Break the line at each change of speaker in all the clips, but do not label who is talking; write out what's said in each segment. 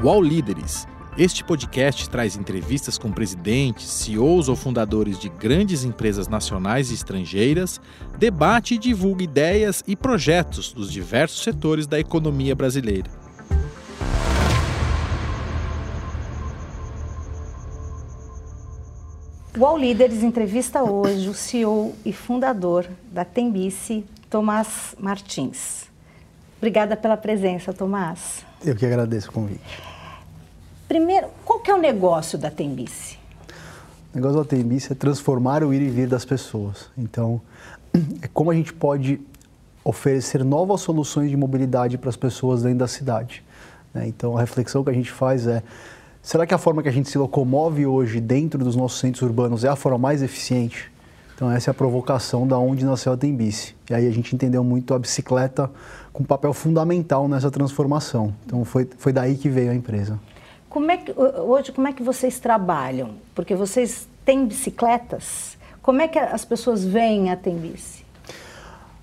UOL Líderes. Este podcast traz entrevistas com presidentes, CEOs ou fundadores de grandes empresas nacionais e estrangeiras, debate e divulga ideias e projetos dos diversos setores da economia brasileira.
O UOL Líderes entrevista hoje o CEO e fundador da Tembice, Tomás Martins. Obrigada pela presença, Tomás.
Eu que agradeço o convite.
Primeiro, qual que é o negócio da Tembice?
O negócio da Tembice é transformar o ir e vir das pessoas. Então, é como a gente pode oferecer novas soluções de mobilidade para as pessoas dentro da cidade. Né? Então, a reflexão que a gente faz é: será que a forma que a gente se locomove hoje dentro dos nossos centros urbanos é a forma mais eficiente? Então, essa é a provocação da onde nasceu a Tembice. E aí a gente entendeu muito a bicicleta com um papel fundamental nessa transformação. Então foi, foi daí que veio a empresa.
Como é que, hoje, como é que vocês trabalham? Porque vocês têm bicicletas. Como é que as pessoas veem a Tembice?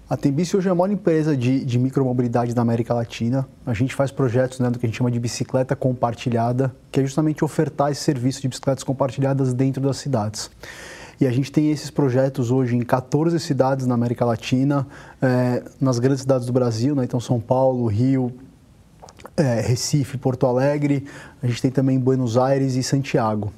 A Tembice hoje é a maior empresa de, de micromobilidade da América Latina. A gente faz projetos né, do que a gente chama de bicicleta compartilhada, que é justamente ofertar esse serviço de bicicletas compartilhadas dentro das cidades. E a gente tem esses projetos hoje em 14 cidades na América Latina, é, nas grandes cidades do Brasil, né? então São Paulo, Rio, é, Recife, Porto Alegre, a gente tem também Buenos Aires e Santiago.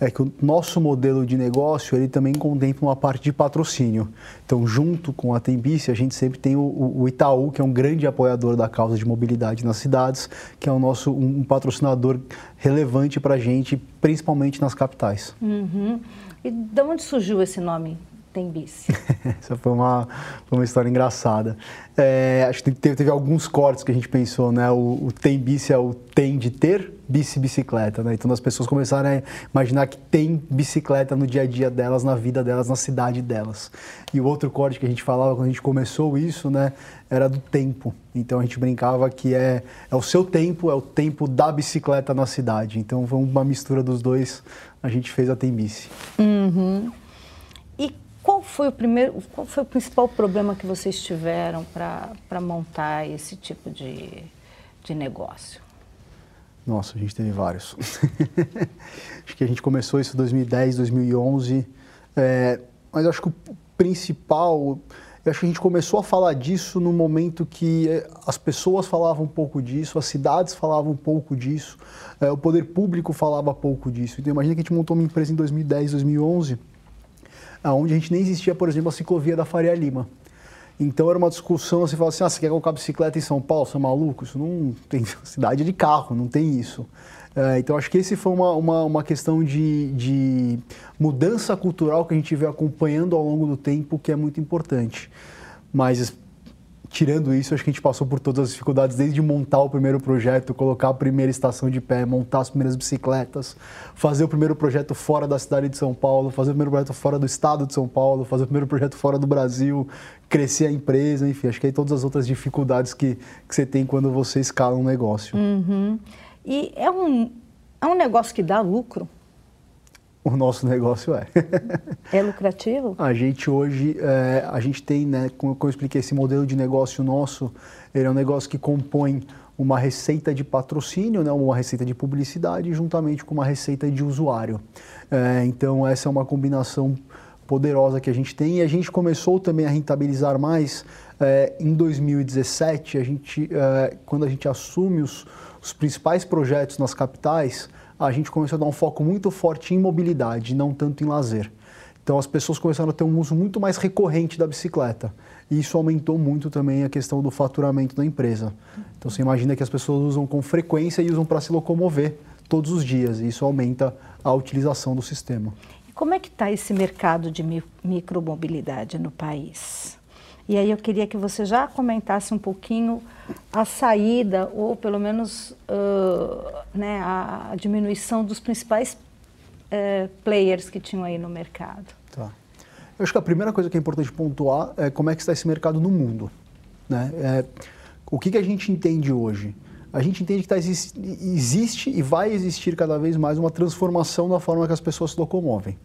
É que o nosso modelo de negócio ele também contempla uma parte de patrocínio. Então, junto com a Tembice, a gente sempre tem o, o Itaú, que é um grande apoiador da causa de mobilidade nas cidades, que é o nosso um, um patrocinador relevante para a gente, principalmente nas capitais.
Uhum. E de onde surgiu esse nome? Tembice?
Essa foi uma, foi uma história engraçada. É, acho que teve, teve, alguns cortes que a gente pensou, né? O, o Tembice é o tem de ter, bici bicicleta, né? Então as pessoas começaram a imaginar que tem bicicleta no dia a dia delas, na vida delas, na cidade delas. E o outro corte que a gente falava quando a gente começou isso, né? Era do tempo. Então a gente brincava que é, é o seu tempo, é o tempo da bicicleta na cidade. Então foi uma mistura dos dois, a gente fez a Tembice.
Uhum. Qual foi o primeiro, qual foi o principal problema que vocês tiveram para montar esse tipo de, de negócio?
Nossa, a gente teve vários. acho que a gente começou isso em 2010, 2011, é, mas acho que o principal, acho que a gente começou a falar disso no momento que é, as pessoas falavam um pouco disso, as cidades falavam um pouco disso, é, o poder público falava pouco disso. Então imagina que a gente montou uma empresa em 2010, 2011 onde a gente nem existia, por exemplo, a ciclovia da Faria Lima. Então era uma discussão, você fala assim, ah, você quer colocar bicicleta em São Paulo, você é maluco? Isso não tem cidade de carro, não tem isso. É, então acho que esse foi uma, uma, uma questão de, de mudança cultural que a gente vê acompanhando ao longo do tempo, que é muito importante. Mas tirando isso, acho que a gente passou por todas as dificuldades, desde montar o primeiro projeto, colocar a primeira estação de pé, montar as primeiras bicicletas, fazer o primeiro projeto fora da cidade de São Paulo, fazer o primeiro projeto fora do estado de São Paulo, fazer o primeiro projeto fora do Brasil, crescer a empresa, enfim, acho que aí todas as outras dificuldades que, que você tem quando você escala um negócio.
Uhum. E é um, é um negócio que dá lucro?
O nosso negócio é.
É lucrativo?
A gente hoje, é, a gente tem, né, como eu expliquei, esse modelo de negócio nosso, ele é um negócio que compõe uma receita de patrocínio, né, uma receita de publicidade, juntamente com uma receita de usuário. É, então, essa é uma combinação poderosa que a gente tem e a gente começou também a rentabilizar mais é, em 2017, a gente, é, quando a gente assume os, os principais projetos nas capitais, a gente começou a dar um foco muito forte em mobilidade, não tanto em lazer. Então as pessoas começaram a ter um uso muito mais recorrente da bicicleta. E isso aumentou muito também a questão do faturamento da empresa. Então você imagina que as pessoas usam com frequência e usam para se locomover todos os dias. E isso aumenta a utilização do sistema.
E como é que está esse mercado de micromobilidade no país? E aí eu queria que você já comentasse um pouquinho a saída, ou pelo menos uh, né, a diminuição dos principais uh, players que tinham aí no mercado.
Tá. Eu acho que a primeira coisa que é importante pontuar é como é que está esse mercado no mundo. Né? É, o que, que a gente entende hoje? A gente entende que tá, existe e vai existir cada vez mais uma transformação na forma que as pessoas se locomovem.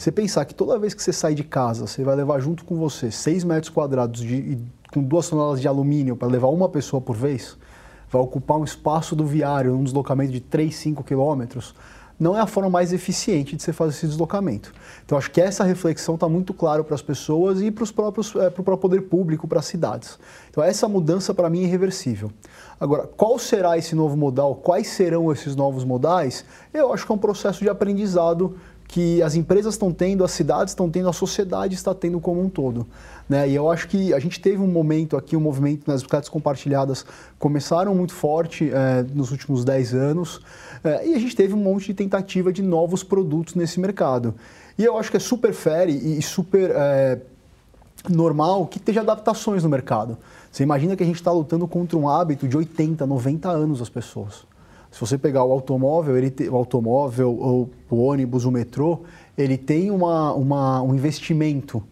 Você pensar que toda vez que você sai de casa, você vai levar junto com você 6 metros quadrados de, com duas toneladas de alumínio para levar uma pessoa por vez, vai ocupar um espaço do viário, um deslocamento de 3, 5 quilômetros, não é a forma mais eficiente de você fazer esse deslocamento. Então, acho que essa reflexão está muito clara para as pessoas e para os próprios, é, para o próprio poder público, para as cidades. Então, essa mudança para mim é irreversível. Agora, qual será esse novo modal? Quais serão esses novos modais? Eu acho que é um processo de aprendizado que as empresas estão tendo, as cidades estão tendo, a sociedade está tendo como um todo. Né? E eu acho que a gente teve um momento aqui, um movimento nas bicicletas compartilhadas começaram muito forte é, nos últimos 10 anos é, e a gente teve um monte de tentativa de novos produtos nesse mercado. E eu acho que é super fair e super é, normal que esteja adaptações no mercado. Você imagina que a gente está lutando contra um hábito de 80, 90 anos das pessoas. Se você pegar o automóvel, ele te, o automóvel, ou o ônibus, o metrô, ele tem uma, uma um investimento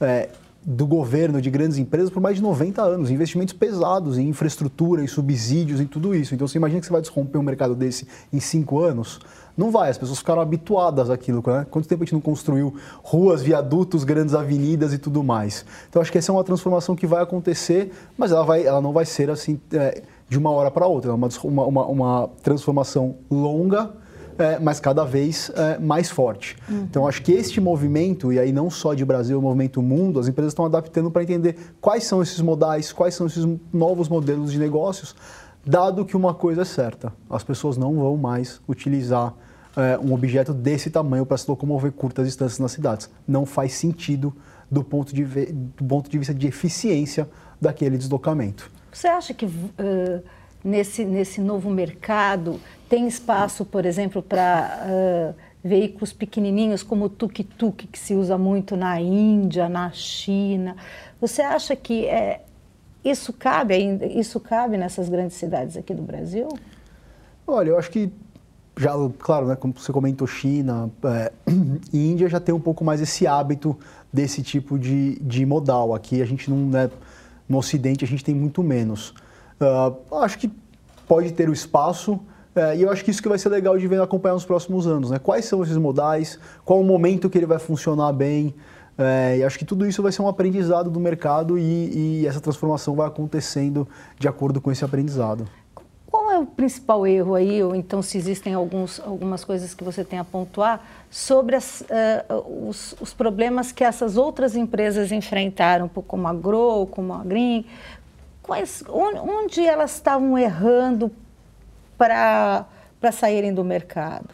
é, do governo, de grandes empresas, por mais de 90 anos. Investimentos pesados em infraestrutura, em subsídios, em tudo isso. Então, você imagina que você vai desromper um mercado desse em cinco anos? Não vai, as pessoas ficaram habituadas àquilo. Né? Quanto tempo a gente não construiu ruas, viadutos, grandes avenidas e tudo mais? Então, acho que essa é uma transformação que vai acontecer, mas ela, vai, ela não vai ser assim... É, de uma hora para outra. É uma, uma, uma transformação longa, é, mas cada vez é, mais forte. Uhum. Então, acho que este movimento, e aí não só de Brasil, o movimento mundo, as empresas estão adaptando para entender quais são esses modais, quais são esses novos modelos de negócios, dado que uma coisa é certa: as pessoas não vão mais utilizar é, um objeto desse tamanho para se locomover curtas distâncias nas cidades. Não faz sentido do ponto de, do ponto de vista de eficiência daquele deslocamento.
Você acha que uh, nesse, nesse novo mercado tem espaço, por exemplo, para uh, veículos pequenininhos como o tuk-tuk, que se usa muito na Índia, na China? Você acha que é, isso cabe ainda, isso cabe nessas grandes cidades aqui do Brasil?
Olha, eu acho que já, claro, né, como você comentou, China é, e Índia já tem um pouco mais esse hábito desse tipo de, de modal. Aqui a gente não, né, no Ocidente a gente tem muito menos. Uh, acho que pode ter o espaço, uh, e eu acho que isso que vai ser legal de ver acompanhar nos próximos anos. Né? Quais são esses modais, qual o momento que ele vai funcionar bem. Uh, e acho que tudo isso vai ser um aprendizado do mercado e, e essa transformação vai acontecendo de acordo com esse aprendizado.
É o principal erro aí, ou então se existem alguns, algumas coisas que você tem a pontuar sobre as, uh, os, os, problemas que essas outras empresas enfrentaram, como a Grow, como a Green, quais, onde elas estavam errando para saírem do mercado?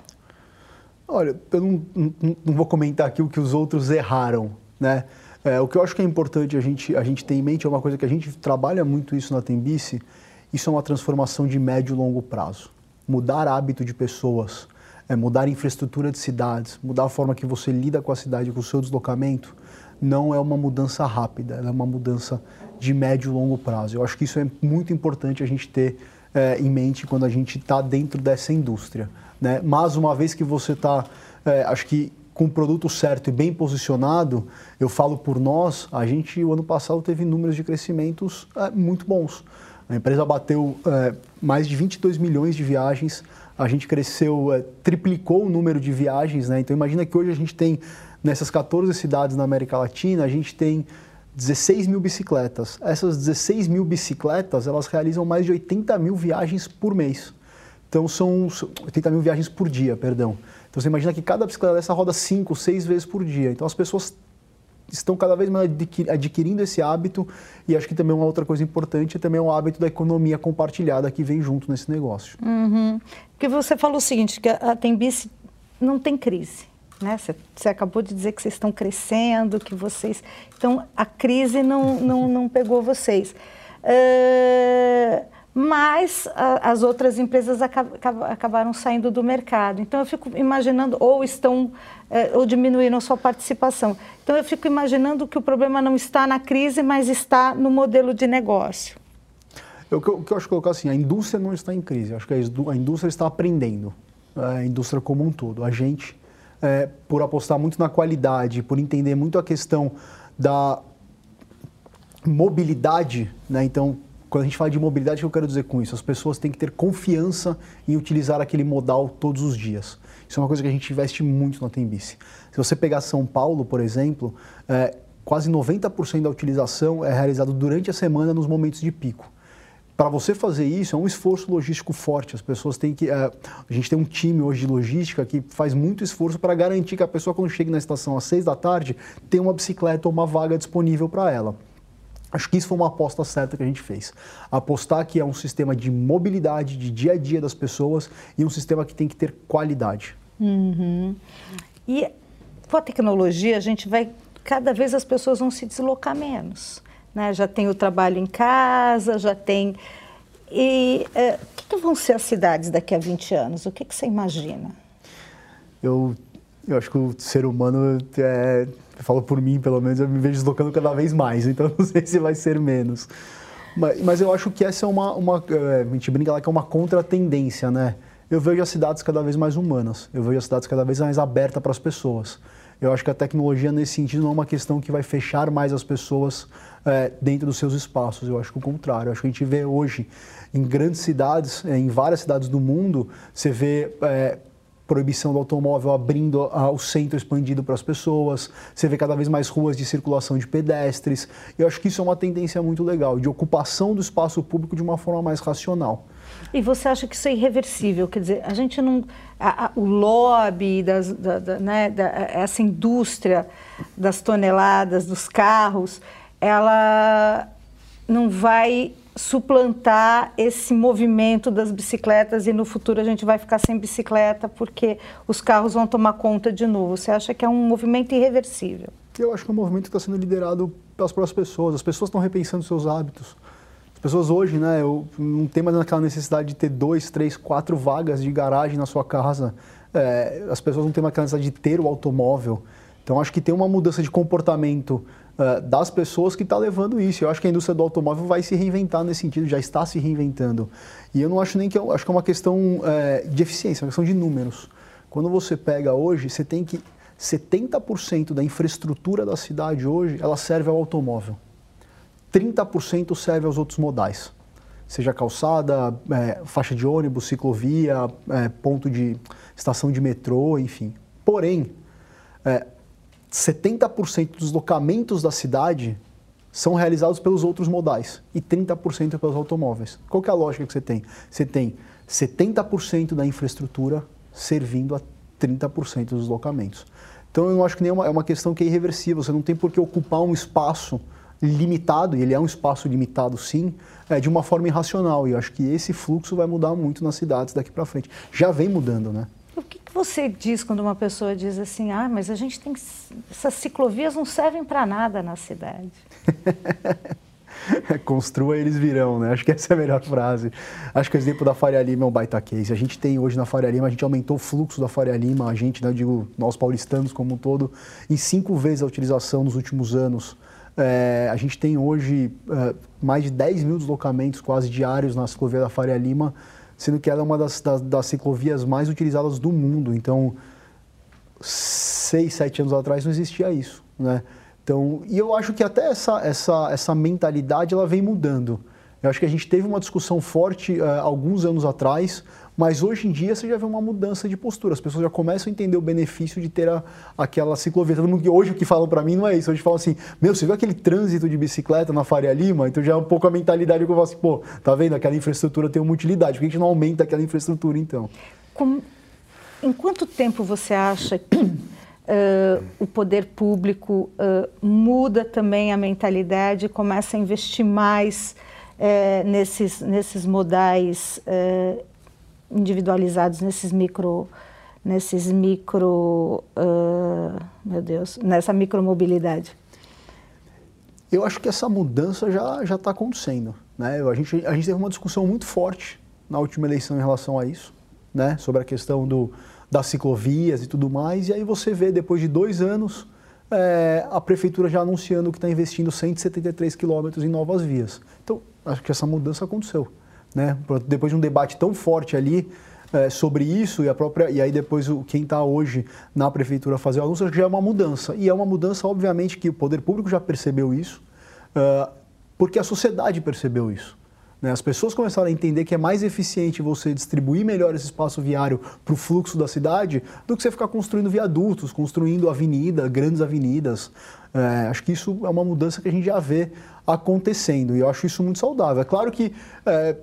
Olha, eu não, não, não, vou comentar aqui o que os outros erraram, né? É, o que eu acho que é importante a gente, a gente ter em mente é uma coisa que a gente trabalha muito isso na Tembice, isso é uma transformação de médio e longo prazo. Mudar hábito de pessoas, é, mudar infraestrutura de cidades, mudar a forma que você lida com a cidade, com o seu deslocamento, não é uma mudança rápida, é uma mudança de médio e longo prazo. Eu acho que isso é muito importante a gente ter é, em mente quando a gente está dentro dessa indústria. Né? Mas uma vez que você está, é, acho que com o produto certo e bem posicionado, eu falo por nós, a gente o ano passado teve números de crescimentos é, muito bons. A empresa bateu é, mais de 22 milhões de viagens, a gente cresceu, é, triplicou o número de viagens, né? Então imagina que hoje a gente tem, nessas 14 cidades na América Latina, a gente tem 16 mil bicicletas. Essas 16 mil bicicletas, elas realizam mais de 80 mil viagens por mês. Então são 80 mil viagens por dia, perdão. Então você imagina que cada bicicleta dessa roda 5, 6 vezes por dia. Então as pessoas estão cada vez mais adquirindo esse hábito e acho que também uma outra coisa importante é também o hábito da economia compartilhada que vem junto nesse negócio.
Uhum. Porque você falou o seguinte, que a Tembice não tem crise, né? Você, você, acabou de dizer que vocês estão crescendo, que vocês... Então, a crise não, não, não pegou vocês. Uh mas a, as outras empresas acab, acabaram saindo do mercado. Então eu fico imaginando, ou estão, é, ou diminuíram sua participação. Então eu fico imaginando que o problema não está na crise, mas está no modelo de negócio.
Eu, o que eu acho que colocar assim, a indústria não está em crise, acho que a indústria está aprendendo, a indústria como um todo. A gente, é, por apostar muito na qualidade, por entender muito a questão da mobilidade, né? então quando a gente fala de mobilidade, o que eu quero dizer com isso? As pessoas têm que ter confiança em utilizar aquele modal todos os dias. Isso é uma coisa que a gente investe muito na Tembice. Se você pegar São Paulo, por exemplo, é, quase 90% da utilização é realizado durante a semana nos momentos de pico. para você fazer isso é um esforço logístico forte. As pessoas têm que. É, a gente tem um time hoje de logística que faz muito esforço para garantir que a pessoa, quando chega na estação às seis da tarde, tem uma bicicleta ou uma vaga disponível para ela. Acho que isso foi uma aposta certa que a gente fez. Apostar que é um sistema de mobilidade, de dia a dia das pessoas e um sistema que tem que ter qualidade.
Uhum. E com a tecnologia, a gente vai. Cada vez as pessoas vão se deslocar menos. Né? Já tem o trabalho em casa, já tem. E é, o que, que, vão ser as cidades daqui a 20 anos? O que, que você imagina?
Eu, eu acho que o ser humano é, eu falo por mim, pelo menos, eu me vejo deslocando cada vez mais, então não sei se vai ser menos. Mas, mas eu acho que essa é uma, uma. É, a gente brinca lá que é uma contratendência, né? Eu vejo as cidades cada vez mais humanas, eu vejo as cidades cada vez mais abertas para as pessoas. Eu acho que a tecnologia, nesse sentido, não é uma questão que vai fechar mais as pessoas é, dentro dos seus espaços. Eu acho que o contrário. Eu acho que a gente vê hoje em grandes cidades, em várias cidades do mundo, você vê é, proibição do automóvel abrindo o centro expandido para as pessoas, você vê cada vez mais ruas de circulação de pedestres. Eu acho que isso é uma tendência muito legal, de ocupação do espaço público de uma forma mais racional.
E você acha que isso é irreversível? Quer dizer, a gente não. A, a, o lobby, das, da, da, né, da, essa indústria das toneladas, dos carros, ela não vai suplantar esse movimento das bicicletas e no futuro a gente vai ficar sem bicicleta porque os carros vão tomar conta de novo. Você acha que é um movimento irreversível?
Eu acho que é um movimento que está sendo liderado pelas próprias pessoas. As pessoas estão repensando seus hábitos. As pessoas hoje, né, eu, não tem mais aquela necessidade de ter dois, três, quatro vagas de garagem na sua casa. É, as pessoas não têm mais aquela necessidade de ter o automóvel. Então, acho que tem uma mudança de comportamento uh, das pessoas que está levando isso. Eu acho que a indústria do automóvel vai se reinventar nesse sentido, já está se reinventando. E eu não acho nem que é, acho que é uma questão uh, de eficiência, é uma questão de números. Quando você pega hoje, você tem que 70% da infraestrutura da cidade hoje, ela serve ao automóvel. 30% serve aos outros modais. Seja calçada, é, faixa de ônibus, ciclovia, é, ponto de estação de metrô, enfim. Porém, é, 70% dos locamentos da cidade são realizados pelos outros modais e 30% pelos automóveis. Qual é a lógica que você tem? Você tem 70% da infraestrutura servindo a 30% dos locamentos. Então eu acho que nem é uma, é uma questão que é irreversível, você não tem por que ocupar um espaço limitado, e ele é um espaço limitado sim, é, de uma forma irracional. E eu acho que esse fluxo vai mudar muito nas cidades daqui para frente. Já vem mudando, né?
Que, você diz quando uma pessoa diz assim, ah, mas a gente tem. Essas ciclovias não servem para nada na cidade?
Construa, eles virão, né? Acho que essa é a melhor frase. Acho que o exemplo da Faria Lima é um baita case. A gente tem hoje na Faria Lima, a gente aumentou o fluxo da Faria Lima, a gente, né, eu digo, nós paulistanos como um todo, em cinco vezes a utilização nos últimos anos. É, a gente tem hoje é, mais de 10 mil deslocamentos quase diários na ciclovia da Faria Lima, sendo que ela é uma das, das, das ciclovias mais utilizadas do mundo. Então, seis, sete anos atrás não existia isso, né? Então, e eu acho que até essa, essa, essa mentalidade ela vem mudando. Eu acho que a gente teve uma discussão forte uh, alguns anos atrás, mas hoje em dia você já vê uma mudança de postura. As pessoas já começam a entender o benefício de ter a, aquela ciclovia. Hoje o que falam para mim não é isso. Hoje falam assim: meu, você viu aquele trânsito de bicicleta na Faria Lima? Então já é um pouco a mentalidade que eu falo assim: pô, tá vendo? Aquela infraestrutura tem uma utilidade. Por que a gente não aumenta aquela infraestrutura então?
Em quanto tempo você acha que uh, o poder público uh, muda também a mentalidade e começa a investir mais? Uh, nesses, nesses modais individualizados nesses micro nesses micro uh, meu Deus nessa micromobilidade?
Eu acho que essa mudança já já está acontecendo né? A gente a gente teve uma discussão muito forte na última eleição em relação a isso né? Sobre a questão do das ciclovias e tudo mais. E aí você vê depois de dois anos é, a prefeitura já anunciando que está investindo 173 quilômetros em novas vias. Então acho que essa mudança aconteceu né? Depois de um debate tão forte ali é, sobre isso e a própria e aí depois o, quem está hoje na prefeitura fazer o anúncio já é uma mudança e é uma mudança obviamente que o poder público já percebeu isso, uh, porque a sociedade percebeu isso. Né? As pessoas começaram a entender que é mais eficiente você distribuir melhor esse espaço viário para o fluxo da cidade do que você ficar construindo viadutos, construindo avenida, grandes avenidas. É, acho que isso é uma mudança que a gente já vê acontecendo e eu acho isso muito saudável. É claro que é,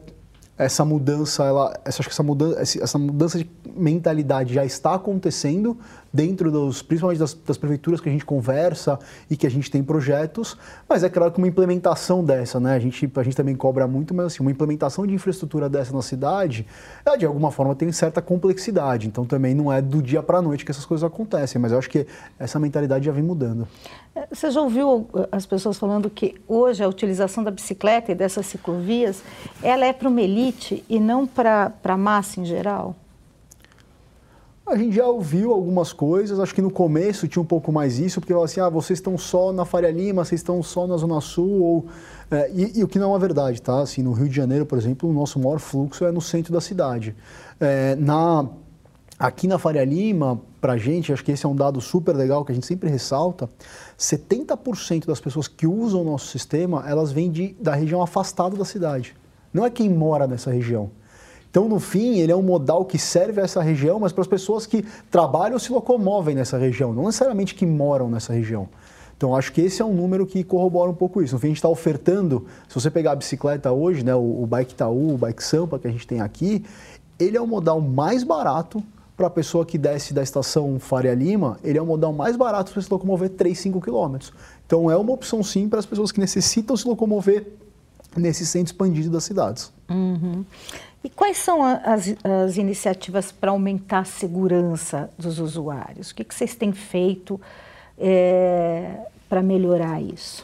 essa mudança, ela, essa, acho que essa mudança, essa mudança de mentalidade já está acontecendo dentro dos, principalmente das, das, prefeituras que a gente conversa e que a gente tem projetos, mas é claro que uma implementação dessa, né, a gente, a gente também cobra muito, mas assim, uma implementação de infraestrutura dessa na cidade, ela, de alguma forma tem certa complexidade, então também não é do dia para a noite que essas coisas acontecem, mas eu acho que essa mentalidade já vem mudando.
Você já ouviu as pessoas falando que hoje a utilização da bicicleta e dessas ciclovias, ela é para uma elite e não para a massa em geral?
A gente já ouviu algumas coisas, acho que no começo tinha um pouco mais isso, porque falava assim, ah, vocês estão só na Faria Lima, vocês estão só na Zona Sul, ou... É, e, e, o que não é verdade, tá? Assim, no Rio de Janeiro, por exemplo, o nosso maior fluxo é no centro da cidade. É, na, aqui na Faria Lima, para gente, acho que esse é um dado super legal que a gente sempre ressalta, 70% das pessoas que usam o nosso sistema, elas vêm de, da região afastada da cidade. Não é quem mora nessa região. Então, no fim, ele é um modal que serve a essa região, mas para as pessoas que trabalham ou se locomovem nessa região, não necessariamente que moram nessa região. Então, acho que esse é um número que corrobora um pouco isso. No fim, a gente está ofertando, se você pegar a bicicleta hoje, né, o, o Bike Itaú, o Bike Sampa que a gente tem aqui, ele é o modal mais barato para a pessoa que desce da estação Faria Lima, ele é o modal mais barato para se locomover 3, 5 quilômetros. Então é uma opção sim para as pessoas que necessitam se locomover nesse centro expandido das cidades.
Uhum. E quais são as, as iniciativas para aumentar a segurança dos usuários? O que, que vocês têm feito é, para melhorar isso?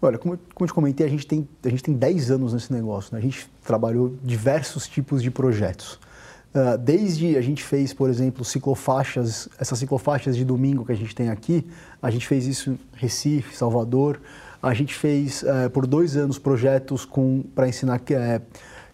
Olha, como, como eu te comentei, a gente, tem, a gente tem 10 anos nesse negócio. Né? A gente trabalhou diversos tipos de projetos. Uh, desde a gente fez, por exemplo, ciclofaixas, essas ciclofaixas de domingo que a gente tem aqui, a gente fez isso em Recife, Salvador. A gente fez uh, por dois anos projetos para ensinar uh,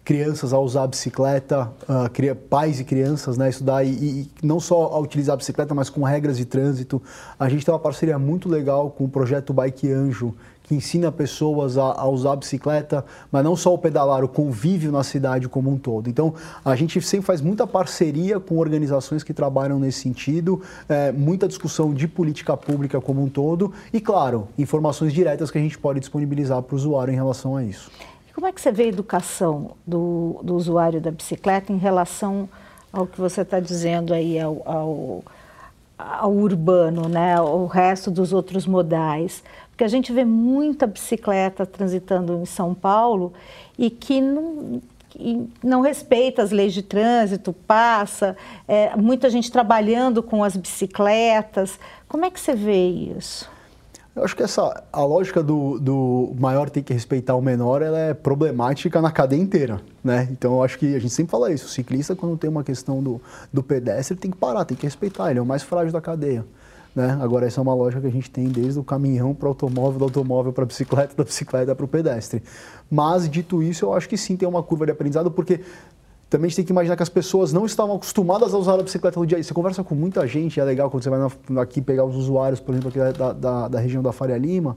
crianças a usar a bicicleta, uh, pais e crianças, né, estudar e, e, não só a utilizar a bicicleta, mas com regras de trânsito. A gente tem uma parceria muito legal com o projeto Bike Anjo, que ensina pessoas a, a, usar a bicicleta, mas não só o pedalar, o convívio na cidade como um todo. Então, a gente sempre faz muita parceria com organizações que trabalham nesse sentido, é, muita discussão de política pública como um todo e, claro, informações diretas que a gente pode disponibilizar para o usuário em relação a isso.
Como é que você vê a educação do, do usuário da bicicleta em relação ao que você está dizendo aí, ao, ao, ao urbano, né, o resto dos outros modais? Porque a gente vê muita bicicleta transitando em São Paulo e que não, não respeita as leis de trânsito, passa, é, muita gente trabalhando com as bicicletas. Como é que você vê isso?
Eu acho que essa, a lógica do, do maior ter que respeitar o menor ela é problemática na cadeia inteira. Né? Então eu acho que a gente sempre fala isso. O ciclista, quando tem uma questão do, do pedestre, tem que parar, tem que respeitar. Ele é o mais frágil da cadeia. Né? Agora, essa é uma lógica que a gente tem desde o caminhão para o automóvel, do automóvel para a bicicleta, da bicicleta para o pedestre. Mas, dito isso, eu acho que sim tem uma curva de aprendizado, porque também a gente tem que imaginar que as pessoas não estavam acostumadas a usar a bicicleta no dia a dia. Você conversa com muita gente, é legal quando você vai aqui pegar os usuários, por exemplo, aqui da, da, da região da Faria Lima,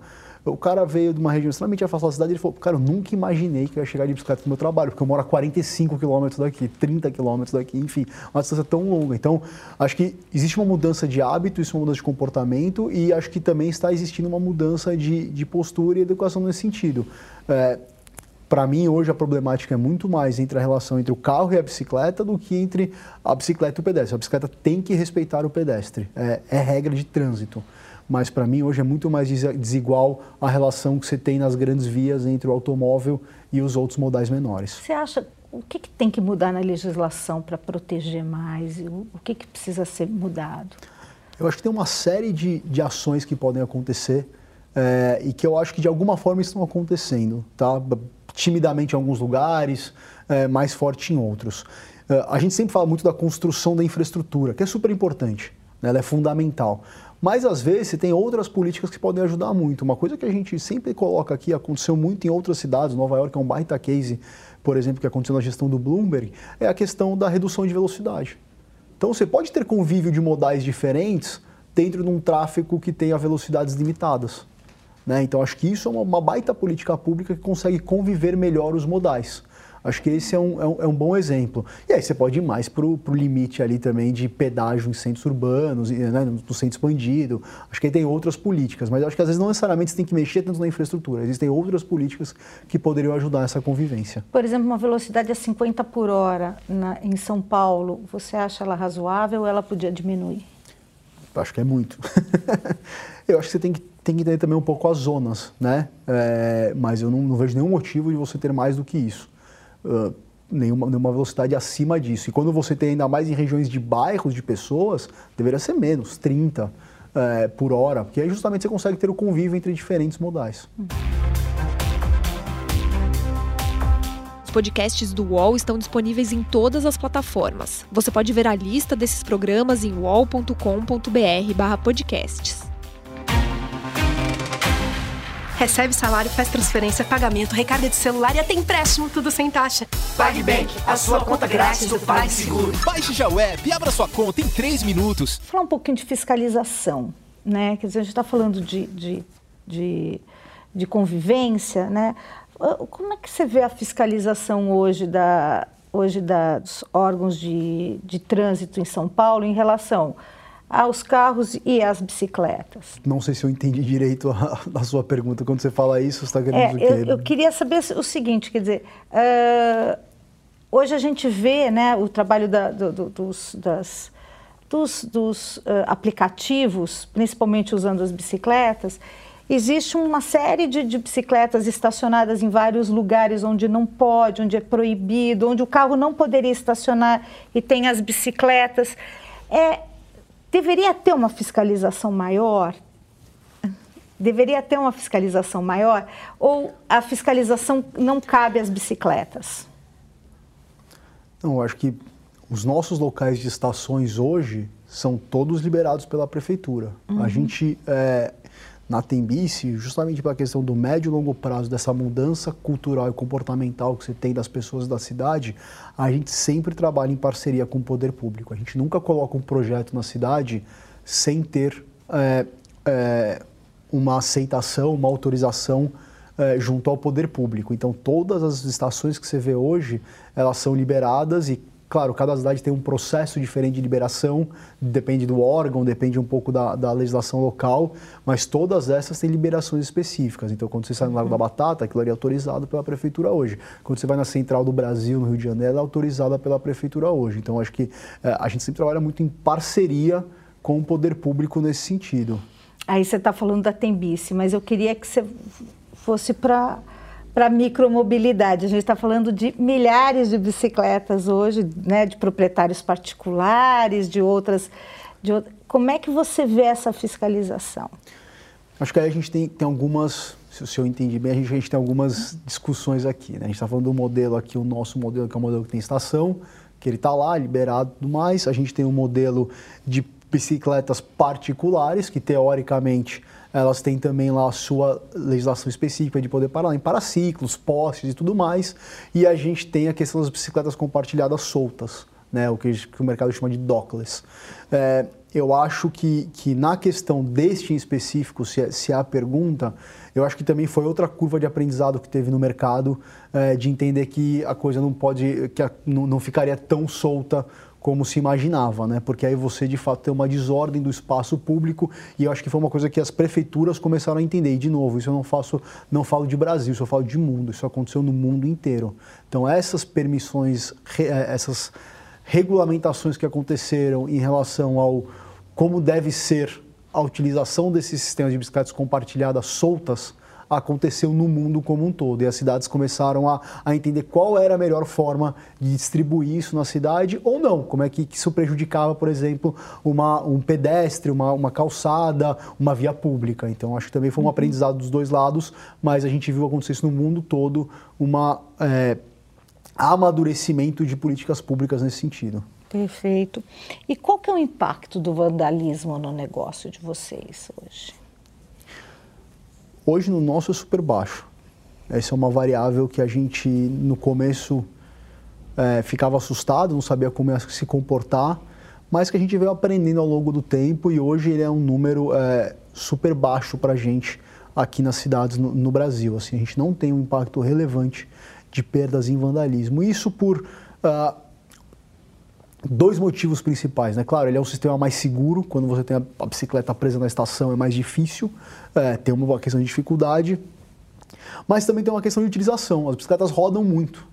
o cara veio de uma região extremamente afastada da cidade e ele falou, cara, eu nunca imaginei que eu ia chegar de bicicleta no meu trabalho, porque eu moro a 45 quilômetros daqui, 30 quilômetros daqui, enfim, uma distância tão longa. Então, acho que existe uma mudança de hábito, é uma mudança de comportamento e acho que também está existindo uma mudança de, de postura e educação nesse sentido. É, para mim, hoje, a problemática é muito mais entre a relação entre o carro e a bicicleta do que entre a bicicleta e o pedestre. A bicicleta tem que respeitar o pedestre, é, é regra de trânsito mas para mim hoje é muito mais desigual a relação que você tem nas grandes vias entre o automóvel e os outros modais menores.
Você acha o que, que tem que mudar na legislação para proteger mais? O, que, que precisa ser mudado?
Eu acho que tem uma série de, de ações que podem acontecer é, e que eu acho que de alguma forma estão acontecendo, tá? Timidamente em alguns lugares, é, mais forte em outros. É, a gente sempre fala muito da construção da infraestrutura, que é super importante, né? ela é fundamental. Mas às vezes você tem outras políticas que podem ajudar muito. Uma coisa que a gente sempre coloca aqui, aconteceu muito em outras cidades, Nova York é um baita case, por exemplo, que aconteceu na gestão do Bloomberg, é a questão da redução de velocidade. Então você pode ter convívio de modais diferentes dentro de um tráfego que tenha velocidades limitadas. Né? Então acho que isso é uma, uma baita política pública que consegue conviver melhor os modais. Acho que esse é um, é um, é um bom exemplo. E aí você pode ir mais para o limite ali também de pedágio em centros urbanos, né, no centro expandido. Acho que aí tem outras políticas, mas acho que às vezes não necessariamente você tem que mexer tanto na infraestrutura. Existem outras políticas que poderiam ajudar essa convivência.
Por exemplo, uma velocidade a 50 por hora na, em São Paulo, você acha ela razoável ou ela podia diminuir?
Acho que é muito. eu acho que você tem que, tem que entender também um pouco as zonas, né? É, mas eu não, não, vejo nenhum motivo de você ter mais do que isso. Uh, nenhuma, nenhuma velocidade acima disso. E quando você tem ainda mais em regiões de bairros de pessoas, deveria ser menos, 30 é, por hora, porque aí justamente você consegue ter o convívio entre diferentes modais.
Os podcasts do UOL estão disponíveis em todas as plataformas. Você pode ver a lista desses programas em uol.com.br/podcasts.
Recebe salário, faz transferência, pagamento, recarga de celular e até empréstimo, tudo sem taxa.
PagBank, a sua conta grátis do PagSeguro.
Baixe já o app e abra sua conta em 3 minutos.
Falar um pouquinho de fiscalização, né? Quer dizer, a gente está falando de, de, de, de convivência, né? Ah, como é que você vê a fiscalização hoje da, hoje dos órgãos de, de trânsito em São Paulo em relação aos carros e às bicicletas.
Não sei se eu entendi direito a, a sua pergunta. Quando você fala isso, você está querendo
é, o quê? Eu, eu, queria saber o seguinte, quer dizer, uh, hoje a gente vê né, o trabalho da, do, do, dos, das, dos, dos uh, aplicativos, principalmente usando as bicicletas, existe uma série de, de, bicicletas estacionadas em vários lugares onde não pode, onde é proibido, onde o carro não poderia estacionar e tem as bicicletas. É, Deveria ter uma fiscalização maior? Deveria ter uma fiscalização maior? Ou a fiscalização não cabe às bicicletas?
Não, eu acho que os nossos locais de estações hoje são todos liberados pela prefeitura. Uhum. A gente, é, na Tembice, justamente pela questão do médio e longo prazo, dessa mudança cultural e comportamental que você tem das pessoas da cidade, a gente sempre trabalha em parceria com o poder público. A gente nunca coloca um projeto na cidade sem ter é, é, uma aceitação, uma autorização é, junto ao poder público. Então, todas as estações que você vê hoje, elas são liberadas e Claro, cada cidade tem um processo diferente de liberação, depende do órgão, depende um pouco da, da, legislação local, mas todas essas têm liberações específicas. Então, quando você sai no Lago da Batata, aquilo ali é autorizado pela prefeitura hoje. Quando você vai na Central do Brasil, no Rio de Janeiro, ela é autorizada pela prefeitura hoje. Então, acho que é, a gente sempre trabalha muito em parceria com o poder público nesse sentido.
Aí você está falando da Tembice, mas eu queria que você fosse para para micromobilidade. A gente está falando de milhares de bicicletas hoje, né, de proprietários particulares, de outras, de Como é que você vê essa fiscalização?
Acho que aí a gente tem, tem algumas, se eu entendi bem, a gente, a gente tem algumas discussões aqui. Né? A gente está falando do modelo aqui, o nosso modelo, que é o modelo que tem estação, que ele está lá, liberado tudo mais. A gente tem um modelo de bicicletas particulares, que teoricamente elas têm também lá a sua legislação específica de poder parar em paraciclos, postes e tudo mais. E a gente tem a questão das bicicletas compartilhadas soltas, né, o que, que o mercado chama de dockless. É, eu acho que, que na questão deste em específico, se é, se é a pergunta, eu acho que também foi outra curva de aprendizado que teve no mercado, é, de entender que a coisa não pode, que a, não, não ficaria tão solta como se imaginava, né? Porque aí você de fato tem uma desordem do espaço público e eu acho que foi uma coisa que as prefeituras começaram a entender. E de novo, isso eu não faço, não falo de Brasil, isso eu falo de mundo. Isso aconteceu no mundo inteiro. Então essas permissões, eh, essas regulamentações que aconteceram em relação ao como deve ser a utilização desses sistemas de bicicletas compartilhadas soltas aconteceu no mundo como um todo. E as cidades começaram a, a entender qual era a melhor forma de distribuir isso na cidade ou não. Como é que, que isso prejudicava, por exemplo, uma, um pedestre, uma, uma calçada, uma via pública. Então, acho que também foi um uhum. aprendizado dos dois lados, mas a gente viu acontecer isso no mundo todo, uma é, amadurecimento de políticas públicas nesse sentido.
Perfeito. E qual que é o impacto do vandalismo no negócio de vocês hoje?
Hoje no nosso é super baixo. Essa é uma variável que a gente no começo é, ficava assustado, não sabia como ia se comportar, mas que a gente veio aprendendo ao longo do tempo e hoje ele é um número é, super baixo para a gente aqui nas cidades no, no, Brasil. Assim, a gente não tem um impacto relevante de perdas em vandalismo. Isso por uh, dois motivos principais. Né? Claro, ele é um sistema mais seguro, quando você tem a, bicicleta presa na estação é mais difícil, é, tem uma questão de dificuldade, mas também tem uma questão de utilização. As bicicletas rodam muito.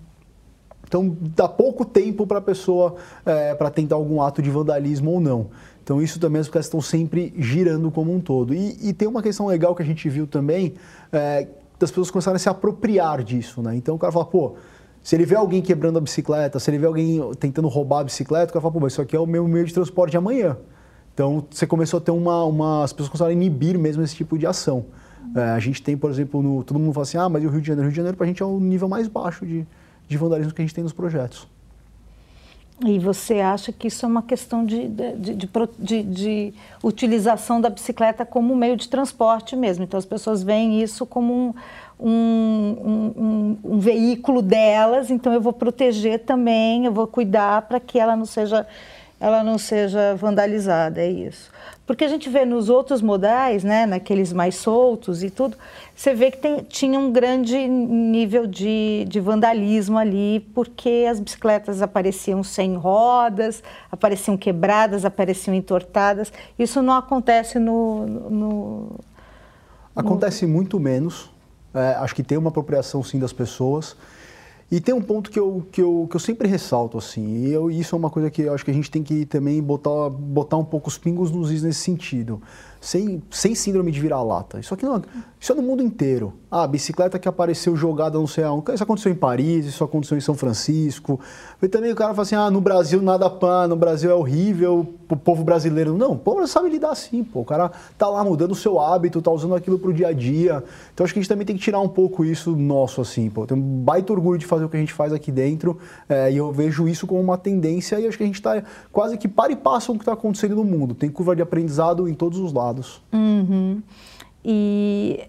Então dá pouco tempo para a pessoa é, para tentar algum ato de vandalismo ou não. Então isso também as bicicletas estão sempre girando como um todo. E, e tem uma questão legal que a gente viu também, é, das pessoas começarem a se apropriar disso. Né? Então o cara fala, pô, se ele vê alguém quebrando a bicicleta, se ele vê alguém tentando roubar a bicicleta, o cara fala, pô, mas isso aqui é o meu meio de transporte amanhã. Então, você começou a ter uma, uma... As pessoas começaram a inibir mesmo esse tipo de ação. É, a gente tem, por exemplo, no, todo mundo fala assim, ah, mas o Rio de Janeiro? O Rio de Janeiro, para a gente, é o nível mais baixo de, de vandalismo que a gente tem nos projetos.
E você acha que isso é uma questão de, de, de, de, utilização da bicicleta como meio de transporte mesmo. Então, as pessoas veem isso como um, um, um, um, veículo delas, então eu vou proteger também, eu vou cuidar para que ela não seja ela não seja vandalizada, é isso. Porque a gente vê nos outros modais, né, naqueles mais soltos e tudo, você vê que tem, tinha um grande nível de, de vandalismo ali, porque as bicicletas apareciam sem rodas, apareciam quebradas, apareciam entortadas. Isso não acontece no. no
acontece muito menos. É, acho que tem uma apropriação sim das pessoas. E tem um ponto que eu, que eu, que eu sempre ressalto, assim, e eu, isso é uma coisa que eu acho que a gente tem que também botar, botar um pouco os pingos nos is nesse sentido sem, sem síndrome de virar-lata. Isso aqui não, isso é no mundo inteiro. Ah, a bicicleta que apareceu jogada sei aonde. Isso aconteceu em Paris, isso aconteceu em São Francisco. E também o cara fala assim: ah, no Brasil nada pá, no Brasil é horrível, o povo brasileiro. Não, o povo sabe lidar assim, pô. O cara tá lá mudando o seu hábito, tá usando aquilo pro dia a dia. Então acho que a gente também tem que tirar um pouco isso nosso, assim, pô. Tem um baita orgulho de fazer o que a gente faz aqui dentro. É, e eu vejo isso como uma tendência e acho que a gente tá quase que para e passa o que está acontecendo no mundo. Tem curva de aprendizado em todos os lados lados.
Uhum. E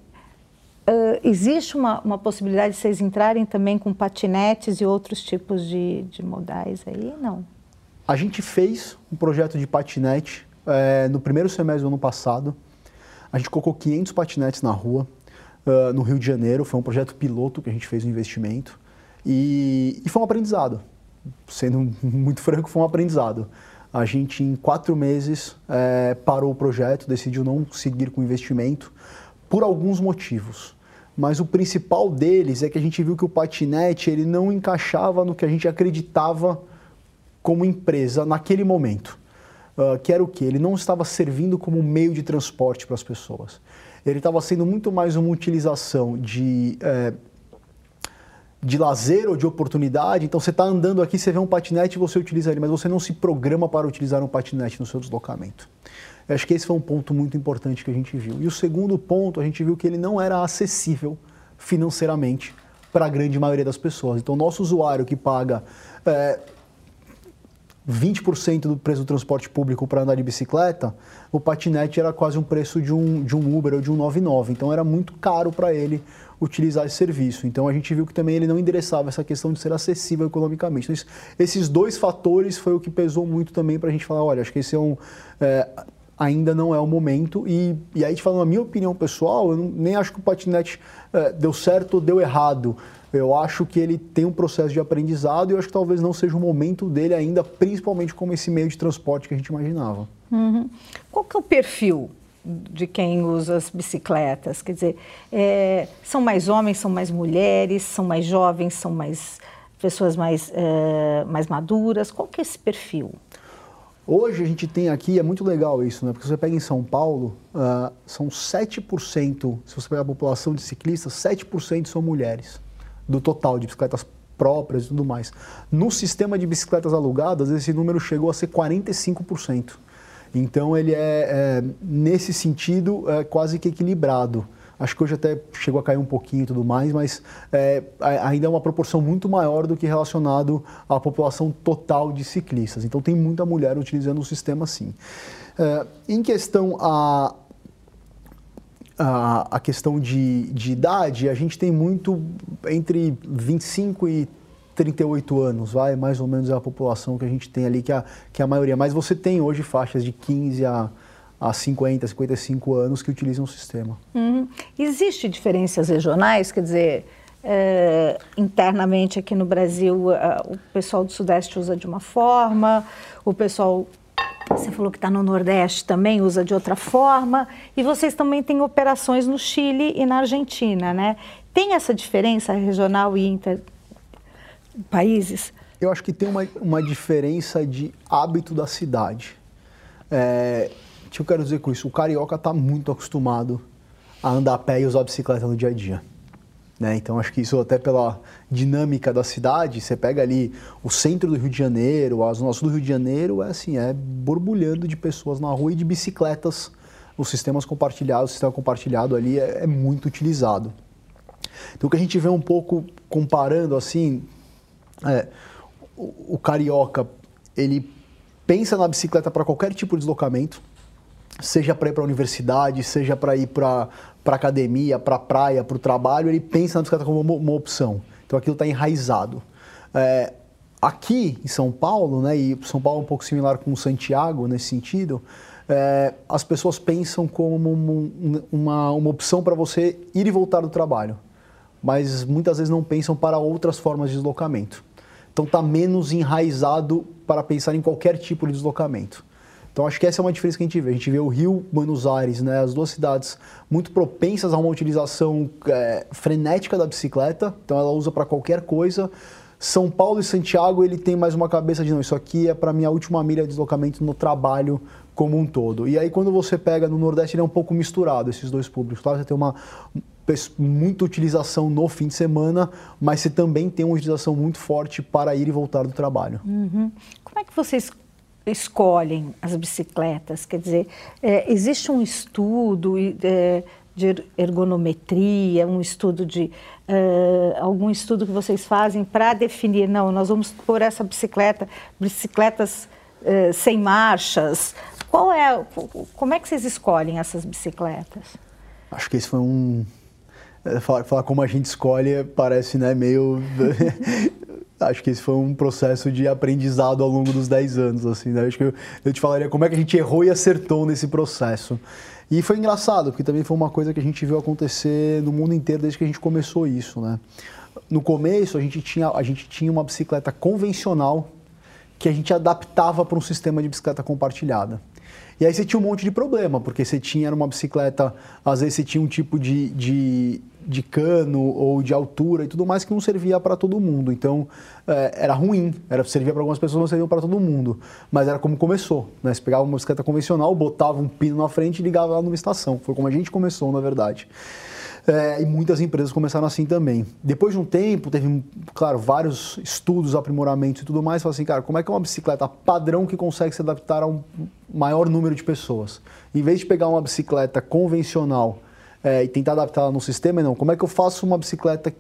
uh, existe uma, uma possibilidade de vocês entrarem também com patinetes e outros tipos de, de modais aí? Não.
A gente fez um projeto de patinete é, no primeiro semestre do ano passado. A gente colocou 500 patinetes na rua, uh, no Rio de Janeiro. Foi um projeto piloto que a gente fez um investimento. E, e foi um aprendizado. Sendo muito franco, foi um aprendizado. A gente, em quatro meses, é, parou o projeto, decidiu não seguir com o investimento por alguns motivos. Mas o principal deles é que a gente viu que o patinete ele não encaixava no que a gente acreditava como empresa naquele momento. Uh, que era o que? Ele não estava servindo como meio de transporte para as pessoas. Ele estava sendo muito mais uma utilização de é, de lazer ou de oportunidade. Então você está andando aqui, você vê um patinete e você utiliza ele, mas você não se programa para utilizar um patinete no seu deslocamento. Eu acho que esse foi um ponto muito importante que a gente viu. E o segundo ponto, a gente viu que ele não era acessível financeiramente para a grande maioria das pessoas. Então, nosso usuário que paga é, 20% do preço do transporte público para andar de bicicleta, o patinete era quase um preço de um, de um Uber ou de um 99. Então, era muito caro para ele utilizar esse serviço. Então a gente viu que também ele não endereçava essa questão de ser acessível economicamente. Então, esses dois fatores foi o que pesou muito também para a gente falar, olha, acho que esse é um é, ainda não é o momento. E, e aí, te falando a minha opinião pessoal, eu não, nem acho que o patinete é, deu certo ou deu errado. Eu acho que ele tem um processo de aprendizado e eu acho que talvez não seja o momento dele ainda, principalmente como esse meio de transporte que a gente imaginava.
Uhum. Qual que é o perfil de quem usa as bicicletas? Quer dizer, é, são mais homens, são mais mulheres, são mais jovens, são mais pessoas mais, é, mais maduras? Qual que é esse perfil?
Hoje a gente tem aqui, é muito legal isso, né? Porque você pega em São Paulo, uh, são 7%, se você pegar a população de ciclistas, 7% são mulheres, do total de bicicletas próprias e tudo mais. No sistema de bicicletas alugadas, esse número chegou a ser 45%. Então ele é, é nesse sentido, é quase que equilibrado. Acho que hoje até chegou a cair um pouquinho e tudo mais, mas é, ainda é uma proporção muito maior do que relacionado à população total de ciclistas. Então tem muita mulher utilizando o sistema sim. É, em questão a, a, questão de, de idade, a gente tem muito entre 25 e 38 anos, vai, mais ou menos é a população que a gente tem ali, que é a, que é a maioria. Mas você tem hoje faixas de 15 a, a 50, 55 anos que utilizam o sistema.
Uhum. Existem diferenças regionais? Quer dizer, é, internamente aqui no Brasil o pessoal do Sudeste usa de uma forma, o pessoal você falou que está no Nordeste também, usa de outra forma. E vocês também têm operações no Chile e na Argentina, né? Tem essa diferença regional e inter países?
Eu acho que tem uma, uma diferença de hábito da cidade. É, o que eu quero dizer com isso? O carioca está muito acostumado a andar a pé e usar a bicicleta no dia a dia. Né? Então acho que isso até pela dinâmica da cidade, você pega ali o centro do Rio de Janeiro, as nossas do Rio de Janeiro, é assim, é borbulhando de pessoas na rua e de bicicletas. Os sistemas compartilhados, o sistema compartilhado ali é, é muito utilizado. Então o que a gente vê um pouco comparando assim, é, o, o carioca, ele pensa na bicicleta para qualquer tipo de deslocamento, seja para ir para a universidade, seja para ir para para academia, para praia, para o trabalho, ele pensa na bicicleta como uma, uma opção. Então aquilo está enraizado. É, aqui em São Paulo, né, e São Paulo é um pouco similar com Santiago nesse sentido, é, as pessoas pensam como uma, uma, uma opção para você ir e voltar do trabalho, mas muitas vezes não pensam para outras formas de deslocamento. Então está menos enraizado para pensar em qualquer tipo de deslocamento. Então acho que essa é uma diferença que a gente vê. A gente vê o Rio, Buenos Aires, né, as duas cidades muito propensas a uma utilização é, frenética da bicicleta. Então ela usa para qualquer coisa. São Paulo e Santiago ele tem mais uma cabeça de não, isso aqui é para minha última milha de deslocamento no trabalho como um todo. E aí quando você pega no Nordeste ele é um pouco misturado esses dois públicos. Claro, você tem uma muita utilização no fim de semana, mas você também tem uma utilização muito forte para ir e voltar do trabalho.
Uhum. Como é que vocês escolhem as bicicletas? Quer dizer, é, existe um estudo é, de ergonometria, um estudo de é, algum estudo que vocês fazem para definir, não, nós vamos pôr essa bicicleta, bicicletas é, sem marchas. Qual é, como é que vocês escolhem essas bicicletas?
Acho que esse foi um é, falar, falar como a gente escolhe parece né, meio acho que esse foi um processo de aprendizado ao longo dos 10 anos, assim, né? Acho que eu, eu, te falaria como é que a gente errou e acertou nesse processo. E foi engraçado, porque também foi uma coisa que a gente viu acontecer no mundo inteiro desde que a gente começou isso, né? No começo, a gente tinha, a gente tinha uma bicicleta convencional que a gente adaptava para um sistema de bicicleta compartilhada. E aí você tinha um monte de problema, porque você tinha uma bicicleta, às vezes você tinha um tipo de, de de cano ou de altura e tudo mais que não servia para todo mundo. Então é, era ruim, era servia para algumas pessoas, não servia para todo mundo. Mas era como começou. Né? Você pegava uma bicicleta convencional, botava um pino na frente e ligava ela numa estação. Foi como a gente começou, na verdade. É, e muitas empresas começaram assim também. Depois de um tempo, teve, claro, vários estudos, aprimoramentos e tudo mais. Falaram assim, cara, como é que é uma bicicleta padrão que consegue se adaptar a um maior número de pessoas? Em vez de pegar uma bicicleta convencional é, e tentar adaptá-la no sistema, não. Como é que eu faço uma bicicleta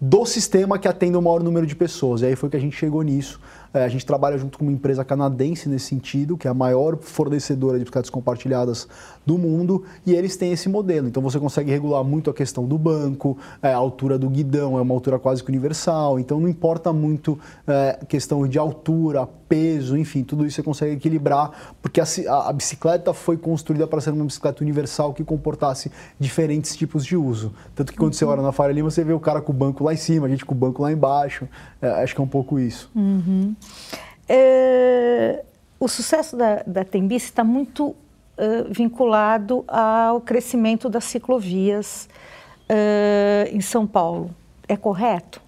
do sistema que atenda o maior número de pessoas? E aí foi que a gente chegou nisso. É, a gente trabalha junto com uma empresa canadense nesse sentido, que é a maior fornecedora de bicicletas compartilhadas do mundo, e eles têm esse modelo. Então você consegue regular muito a questão do banco, é, a altura do guidão é uma altura quase que universal, então não importa muito é, questão de altura, peso, enfim, tudo isso você consegue equilibrar, porque a, a, a bicicleta foi construída para ser uma bicicleta universal que comportasse diferentes tipos de uso. Tanto que quando uhum. você olha na Faria Lima, você vê o cara com o banco lá em cima, a gente com o banco lá embaixo. É, acho que é um pouco isso.
Uhum. É, o sucesso da, da Tembice está muito uh, vinculado ao crescimento das ciclovias uh, em São Paulo. É correto?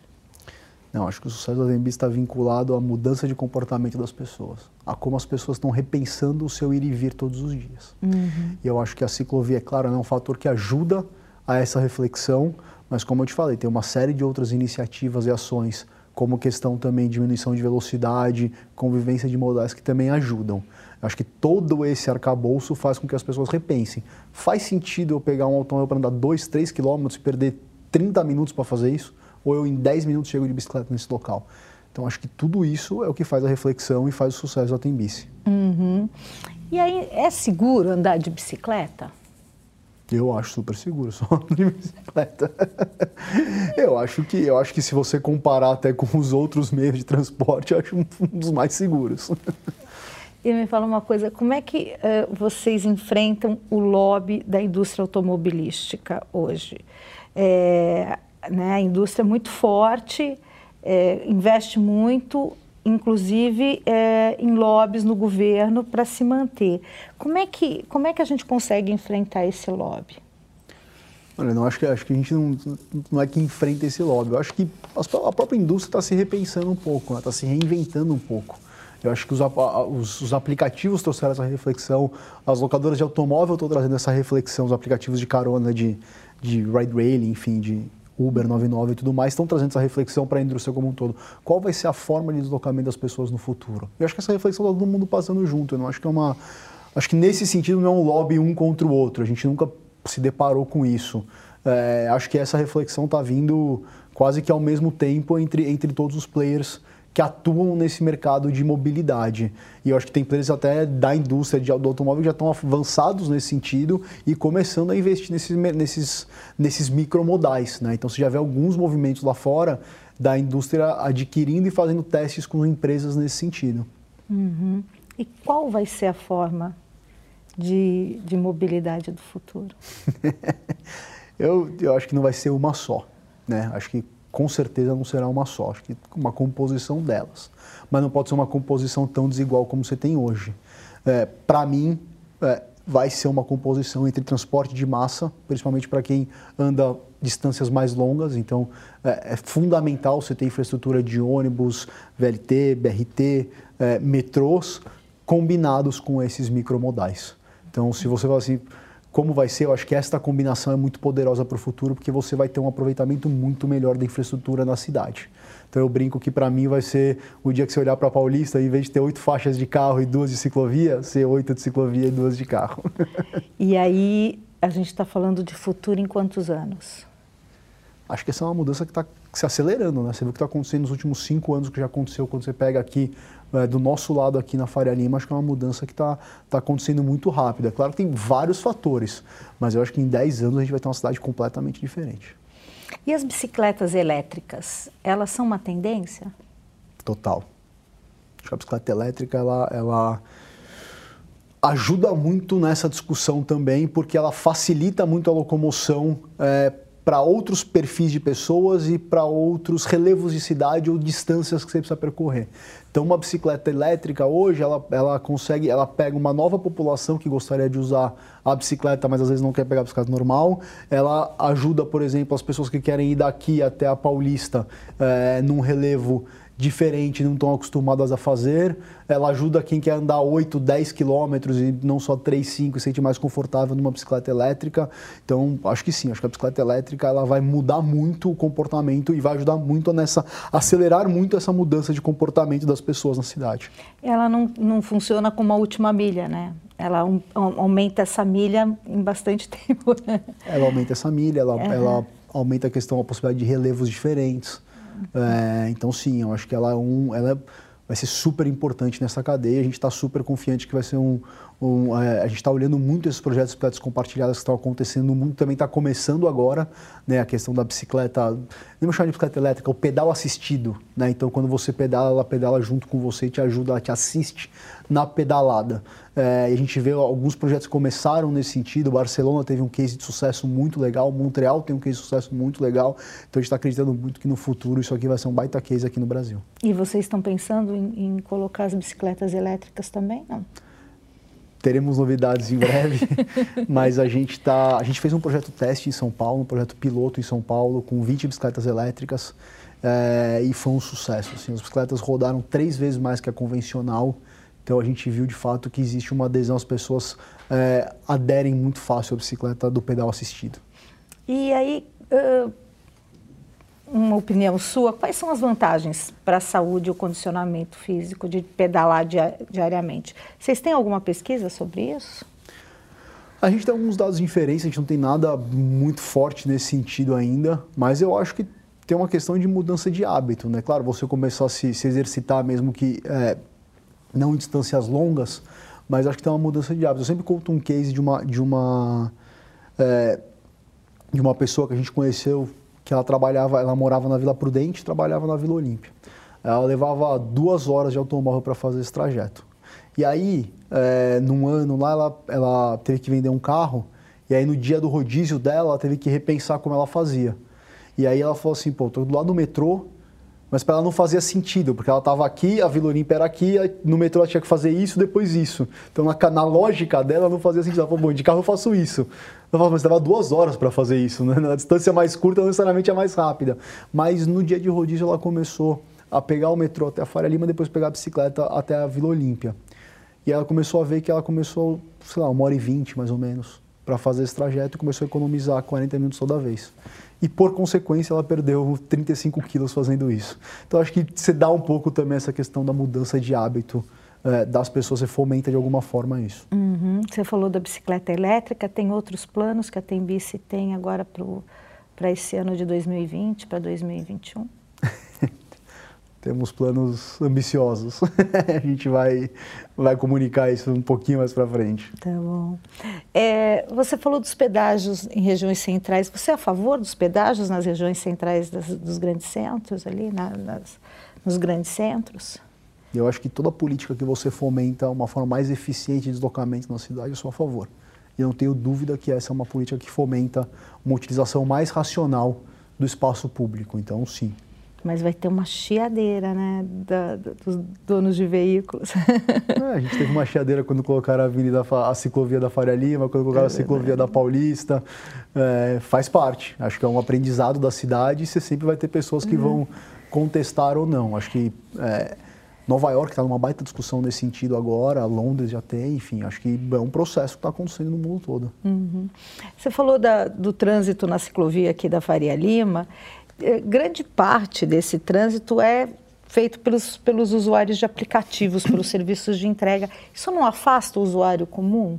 Não, acho que o sucesso da Tembice está vinculado à mudança de comportamento das pessoas, a como as pessoas estão repensando o seu ir e vir todos os dias. Uhum. E eu acho que a ciclovia, é claro, é um fator que ajuda a essa reflexão, mas como eu te falei, tem uma série de outras iniciativas e ações como questão também de diminuição de velocidade, convivência de modais que também ajudam. Acho que todo esse arcabouço faz com que as pessoas repensem. Faz sentido eu pegar um automóvel para andar 2, 3 quilômetros e perder 30 minutos para fazer isso? Ou eu em 10 minutos chego de bicicleta nesse local? Então acho que tudo isso é o que faz a reflexão e faz o sucesso da Tembice.
Uhum. E aí, é seguro andar de bicicleta?
Eu acho super seguro, só de bicicleta. eu acho que eu acho que se você comparar até com os outros meios de transporte, eu acho um dos mais seguros.
E me fala uma coisa, como é que uh, vocês enfrentam o lobby da indústria automobilística hoje? É, né, a indústria é muito forte, é, investe muito, inclusive é, em lobbies no governo para se manter. Como é, que, como é que a gente consegue enfrentar esse lobby?
Olha, não acho que acho que a gente não, não é que enfrenta esse lobby. Eu acho que a própria indústria está se repensando um pouco, está se reinventando um pouco. Eu acho que os, os, os, aplicativos trouxeram essa reflexão, as locadoras de automóvel estão trazendo essa reflexão, os aplicativos de carona, de, de ride railing, enfim, de Uber 99 e tudo mais, estão trazendo essa reflexão para a indústria como um todo. Qual vai ser a forma de deslocamento das pessoas no futuro? Eu acho que essa reflexão está todo mundo passando junto. Eu não acho que é uma. Acho que nesse sentido não é um lobby um contra o outro. A gente nunca se deparou com isso. É, acho que essa reflexão está vindo quase que ao mesmo tempo entre, entre todos os players que atuam nesse mercado de mobilidade. E eu acho que tem players até da indústria de, do automóvel que já estão avançados nesse sentido e começando a investir nesses, nesses, nesses micromodais. Né? Então você já vê alguns movimentos lá fora da indústria adquirindo e fazendo testes com empresas nesse sentido.
Uhum. E qual vai ser a forma de, de mobilidade do futuro?
eu, eu acho que não vai ser uma só. Né? Acho que com certeza não será uma só, acho que uma composição delas. Mas não pode ser uma composição tão desigual como você tem hoje. É, para mim, é, vai ser uma composição entre transporte de massa, principalmente para quem anda distâncias mais longas. Então, é, é, fundamental você ter infraestrutura de ônibus, VLT, BRT, é, metrôs, combinados com esses micromodais. Então, se você fala assim, como vai ser, eu acho que esta combinação é muito poderosa para o futuro, porque você vai ter um aproveitamento muito melhor da infraestrutura na cidade. Então eu brinco que para mim vai ser o dia que você olhar para a Paulista, em vez de ter oito faixas de carro e duas de ciclovia, ser oito de ciclovia e duas de carro.
E aí a gente está falando de futuro em quantos anos?
Acho que essa é uma mudança que está se acelerando, né? Você viu o que está acontecendo nos últimos cinco anos, que já aconteceu quando você pega aqui é, do nosso lado aqui na Faria Lima, acho que é uma mudança que está tá acontecendo muito rápida. É claro que tem vários fatores, mas eu acho que em 10 anos a gente vai ter uma cidade completamente diferente.
E as bicicletas elétricas, elas são uma tendência?
Total. Acho que a bicicleta elétrica, ela, ela ajuda muito nessa discussão também, porque ela facilita muito a locomoção é, para outros perfis de pessoas e para outros relevos de cidade ou distâncias que você precisa percorrer. Então, uma bicicleta elétrica hoje, ela, ela consegue, ela pega uma nova população que gostaria de usar a bicicleta, mas às vezes não quer pegar a bicicleta normal. Ela ajuda, por exemplo, as pessoas que querem ir daqui até a Paulista é, num relevo diferente, não estão acostumadas a fazer. Ela ajuda quem quer andar 8, 10 quilômetros e não só 3, 5 e se sente mais confortável numa bicicleta elétrica. Então, acho que sim, acho que a bicicleta elétrica ela vai mudar muito o comportamento e vai ajudar muito nessa, acelerar muito essa mudança de comportamento das pessoas na cidade.
Ela não, não funciona como a última milha, né? Ela um, aumenta essa milha em bastante tempo. Né?
Ela aumenta essa milha, ela, é. ela aumenta a questão, a possibilidade de relevos diferentes. É, então, sim, eu acho que ela, é um, ela vai ser super importante nessa cadeia. A gente está super confiante que vai ser um. um é, a gente está olhando muito esses projetos de bicicletas compartilhadas que estão acontecendo no mundo, também está começando agora, né, a questão da bicicleta, nem chamar de bicicleta elétrica, o pedal assistido. Né? Então, quando você pedala, ela pedala junto com você te ajuda, ela te assiste na pedalada. É, a gente vê alguns projetos que começaram nesse sentido. Barcelona teve um case de sucesso muito legal, Montreal tem um case de sucesso muito legal. Então a gente está acreditando muito que no futuro isso aqui vai ser um baita case aqui no Brasil.
E vocês estão pensando em, em colocar as bicicletas elétricas também? Não?
teremos novidades em breve, mas a gente tá, a gente fez um projeto teste em São Paulo, um projeto piloto em São Paulo com 20 bicicletas elétricas é, e foi um sucesso. Assim, as bicicletas rodaram três vezes mais que a convencional então a gente viu de fato que existe uma adesão, as pessoas é, aderem muito fácil à bicicleta do pedal assistido.
E aí, uh, uma opinião sua, quais são as vantagens para a saúde e o condicionamento físico de pedalar diariamente? Vocês têm alguma pesquisa sobre isso?
A gente tem alguns dados de inferência, a gente não tem nada muito forte nesse sentido ainda, mas eu acho que tem uma questão de mudança de hábito, né? Claro, você começar a se, se exercitar mesmo que é, não em distâncias longas, mas acho que tem uma mudança de hábito. Eu sempre conto um case de uma, de uma, é, de uma pessoa que a gente conheceu, que ela trabalhava, ela morava na Vila Prudente trabalhava na Vila Olímpia. Ela levava duas horas de automóvel para fazer esse trajeto. E aí, é, num ano lá, ela, ela teve que vender um carro, e aí no dia do rodízio dela, ela teve que repensar como ela fazia. E aí ela falou assim, pô, tô do lado do metrô, mas para ela não fazia sentido, porque ela estava aqui, a Vila Olímpia era aqui, no metrô ela tinha que fazer isso, depois isso. Então, na, na lógica dela, não fazia sentido. Ela falou, bom, de carro eu faço isso. Ela falou, mas leva duas horas para fazer isso, né? Na distância mais curta, não necessariamente é mais rápida. Mas no dia de rodízio, ela começou a pegar o metrô até a Faria Lima, depois pegar a bicicleta até a Vila Olímpia. E ela começou a ver que ela começou, sei lá, uma hora e vinte, mais ou menos, para fazer esse trajeto e começou a economizar 40 minutos toda vez e por consequência ela perdeu 35 quilos fazendo isso. Então acho que você dá um pouco também essa questão da mudança de hábito é, das pessoas, você fomenta de alguma forma isso.
Uhum. Você falou da bicicleta elétrica, tem outros planos que a Tembice tem agora para esse ano de 2020, para 2021?
Temos planos ambiciosos. a gente vai, vai comunicar isso um pouquinho mais para frente.
Tá bom. É, você falou dos pedágios em regiões centrais. Você é a favor dos pedágios nas regiões centrais das, dos grandes centros, ali, na, nas, nos grandes centros?
Eu acho que toda política que você fomenta uma forma mais eficiente de deslocamento na cidade, eu sou a favor. E não tenho dúvida que essa é uma política que fomenta uma utilização mais racional do espaço público. Então, sim,
mas vai ter uma chiadeira, né, da, dos donos de veículos.
É, a gente teve uma chiadeira quando colocaram a avenida, a ciclovia da Faria Lima, quando colocaram é a ciclovia da Paulista. É, faz parte. Acho que é um aprendizado da cidade e você sempre vai ter pessoas que uhum. vão contestar ou não. Acho que é, Nova York está numa baita discussão nesse sentido agora, Londres já tem, enfim, acho que é um processo que está acontecendo no mundo todo.
Uhum. Você falou da, do trânsito na ciclovia aqui da Faria Lima. É, grande parte desse trânsito é feito pelos, pelos usuários de aplicativos, pelos serviços de entrega. Isso não afasta o usuário comum?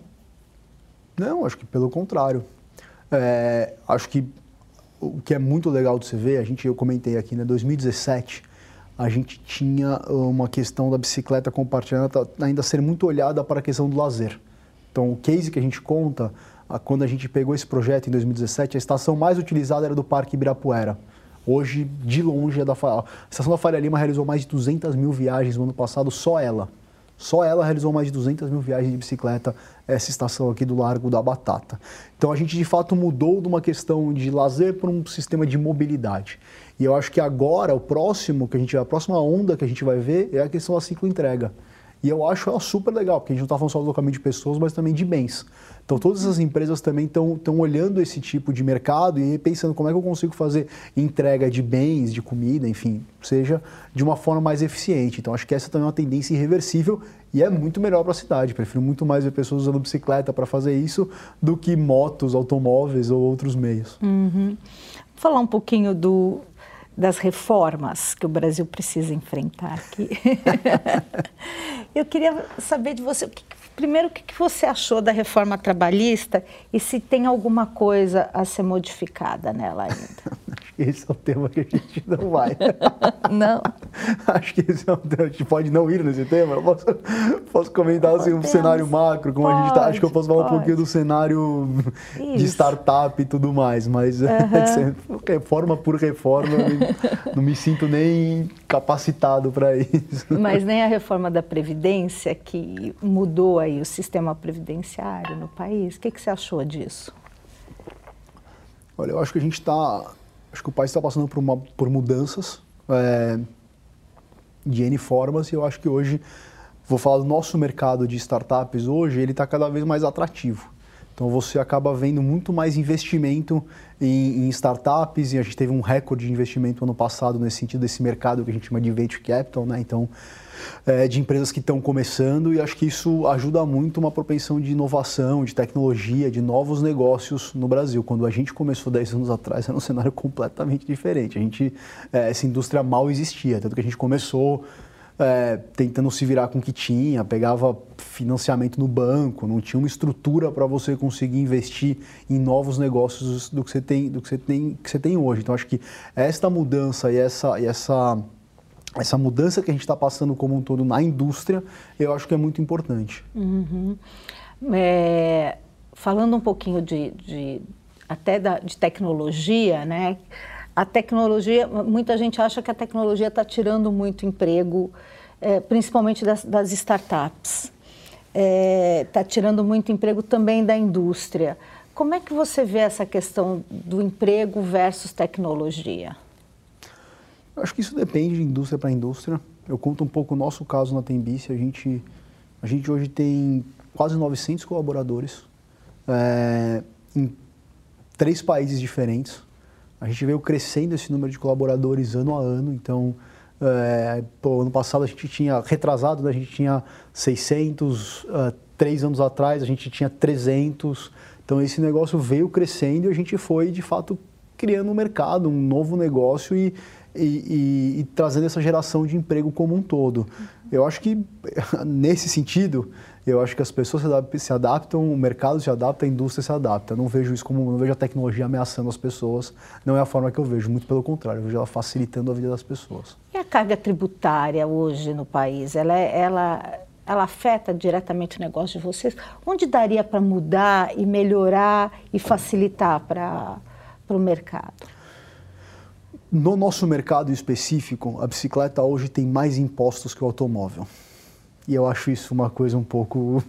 Não, acho que pelo contrário. É, acho que o que é muito legal de você ver, a gente, eu comentei aqui, né, 2017, a gente tinha uma questão da bicicleta compartilhada ainda ser muito olhada para a questão do lazer. Então, o case que a gente conta, quando a gente pegou esse projeto em 2017, a estação mais utilizada era do Parque Ibirapuera. Hoje, de longe, é da A estação da Faria Lima realizou mais de 200 mil viagens no ano passado, só ela. Só ela realizou mais de 200 mil viagens de bicicleta, essa estação aqui do Largo da Batata. Então a gente de fato mudou de uma questão de lazer para um sistema de mobilidade. E eu acho que agora, o próximo que a gente a próxima onda que a gente vai ver é a questão da ciclo entrega. E eu acho ela super legal, porque a gente não está falando só do deslocamento de pessoas, mas também de bens. Então, todas essas empresas também estão olhando esse tipo de mercado e pensando como é que eu consigo fazer entrega de bens, de comida, enfim, seja de uma forma mais eficiente. Então, acho que essa também é uma tendência irreversível e é muito melhor para a cidade. Prefiro muito mais ver pessoas usando bicicleta para fazer isso do que motos, automóveis ou outros meios.
Uhum. Falar um pouquinho do, das reformas que o Brasil precisa enfrentar aqui. Eu queria saber de você, o que, Primeiro, o que você achou da reforma trabalhista e se tem alguma coisa a ser modificada nela ainda?
Esse é o tema que a gente não vai.
não.
Acho que esse é um tema. A gente pode não ir nesse tema. Eu posso, posso comentar assim, um cenário macro, como pode, a gente está. Acho que eu posso falar pode. um pouquinho do cenário Isso. de startup e tudo mais. Mas uhum. reforma por reforma, não me sinto nem capacitado para isso.
Mas nem a reforma da Previdência, que mudou aí o sistema previdenciário no país. O que, que você achou disso?
Olha, eu acho que a gente está Acho que o país está passando por, uma, por mudanças é, de N formas e eu acho que hoje, vou falar do nosso mercado de startups hoje, ele está cada vez mais atrativo. Então você acaba vendo muito mais investimento em, em, startups e a gente teve um recorde de investimento ano passado nesse sentido desse mercado que a gente chama de venture capital, né? Então é, de empresas que estão começando e acho que isso ajuda muito uma propensão de inovação, de tecnologia, de novos negócios no Brasil. Quando a gente começou 10 anos atrás era um cenário completamente diferente. A gente, é, essa indústria mal existia, tanto que a gente começou é, tentando se virar com o que tinha, pegava financiamento no banco, não tinha uma estrutura para você conseguir investir em novos negócios do que você tem, do que você tem, que você tem hoje. Então acho que esta mudança e essa, e essa essa mudança que a gente está passando como um todo na indústria, eu acho que é muito importante.
Uhum. É, falando um pouquinho de, de até da, de tecnologia, né? A tecnologia, muita gente acha que a tecnologia está tirando muito emprego, é, principalmente das, das startups. Está é, tá tirando muito emprego também da indústria. como é que você vê essa questão do emprego versus tecnologia?
Acho que isso depende de indústria para indústria. Eu conto um pouco o nosso caso na Tembice. A gente, a gente hoje tem quase 900 colaboradores é, em três países diferentes. A gente veio crescendo esse número de colaboradores ano a ano. Então, é, pô, ano passado a gente tinha, retrasado, né, a gente tinha 600, uh, três anos atrás a gente tinha 300. Então esse negócio veio crescendo e a gente foi de fato criando um mercado, um novo negócio e, e, e, e trazendo essa geração de emprego como um todo. Eu acho que nesse sentido, eu acho que as pessoas se adaptam, o mercado se adapta, a indústria se adapta. Não vejo isso como, não vejo a tecnologia ameaçando as pessoas, não é a forma que eu vejo, muito pelo contrário, eu vejo ela facilitando a vida das pessoas.
E a carga tributária hoje no país, ela, ela ela afeta diretamente o negócio de vocês? Onde daria para mudar e melhorar e facilitar para o mercado?
No nosso mercado específico, a bicicleta hoje tem mais impostos que o automóvel. E eu acho isso uma coisa um pouco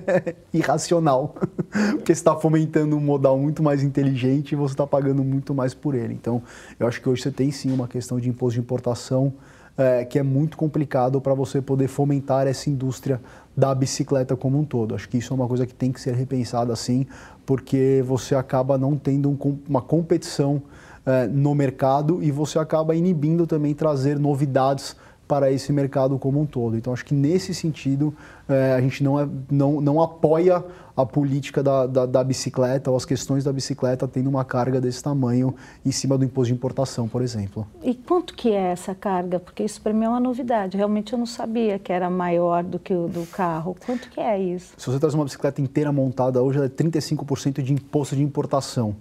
irracional, porque você está fomentando um modal muito mais inteligente e você está pagando muito mais por ele. Então, eu acho que hoje você tem sim uma questão de imposto de importação é, que é muito complicado para você poder fomentar essa indústria da bicicleta como um todo. Acho que isso é uma coisa que tem que ser repensada assim, porque você acaba não tendo um, uma competição é, no mercado e você acaba inibindo também trazer novidades para esse mercado como um todo. Então, acho que nesse sentido, é, a gente não, é, não, não apoia a política da, da, da, bicicleta ou as questões da bicicleta tendo uma carga desse tamanho em cima do imposto de importação, por exemplo.
E quanto que é essa carga? Porque isso para mim é uma novidade. Realmente eu não sabia que era maior do que o do carro. Quanto que é isso?
Se você traz uma bicicleta inteira montada hoje, ela é 35% de imposto de importação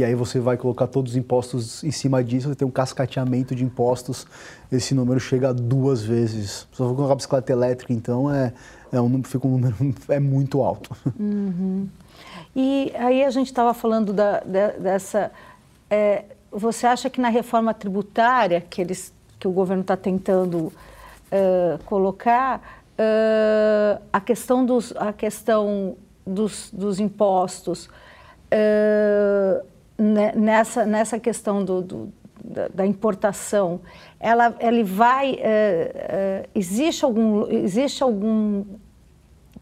e aí você vai colocar todos os impostos em cima disso, você tem um cascateamento de impostos, esse número chega a duas vezes. Se for colocar bicicleta elétrica, então, é, é um, fica um número é muito alto.
Uhum. E aí a gente estava falando da, da, dessa... É, você acha que na reforma tributária que, eles, que o governo está tentando uh, colocar, uh, a questão dos, a questão dos, dos impostos... Uh, nessa, nessa questão do, do da, importação, ela, ele vai, é, é, existe, algum, existe algum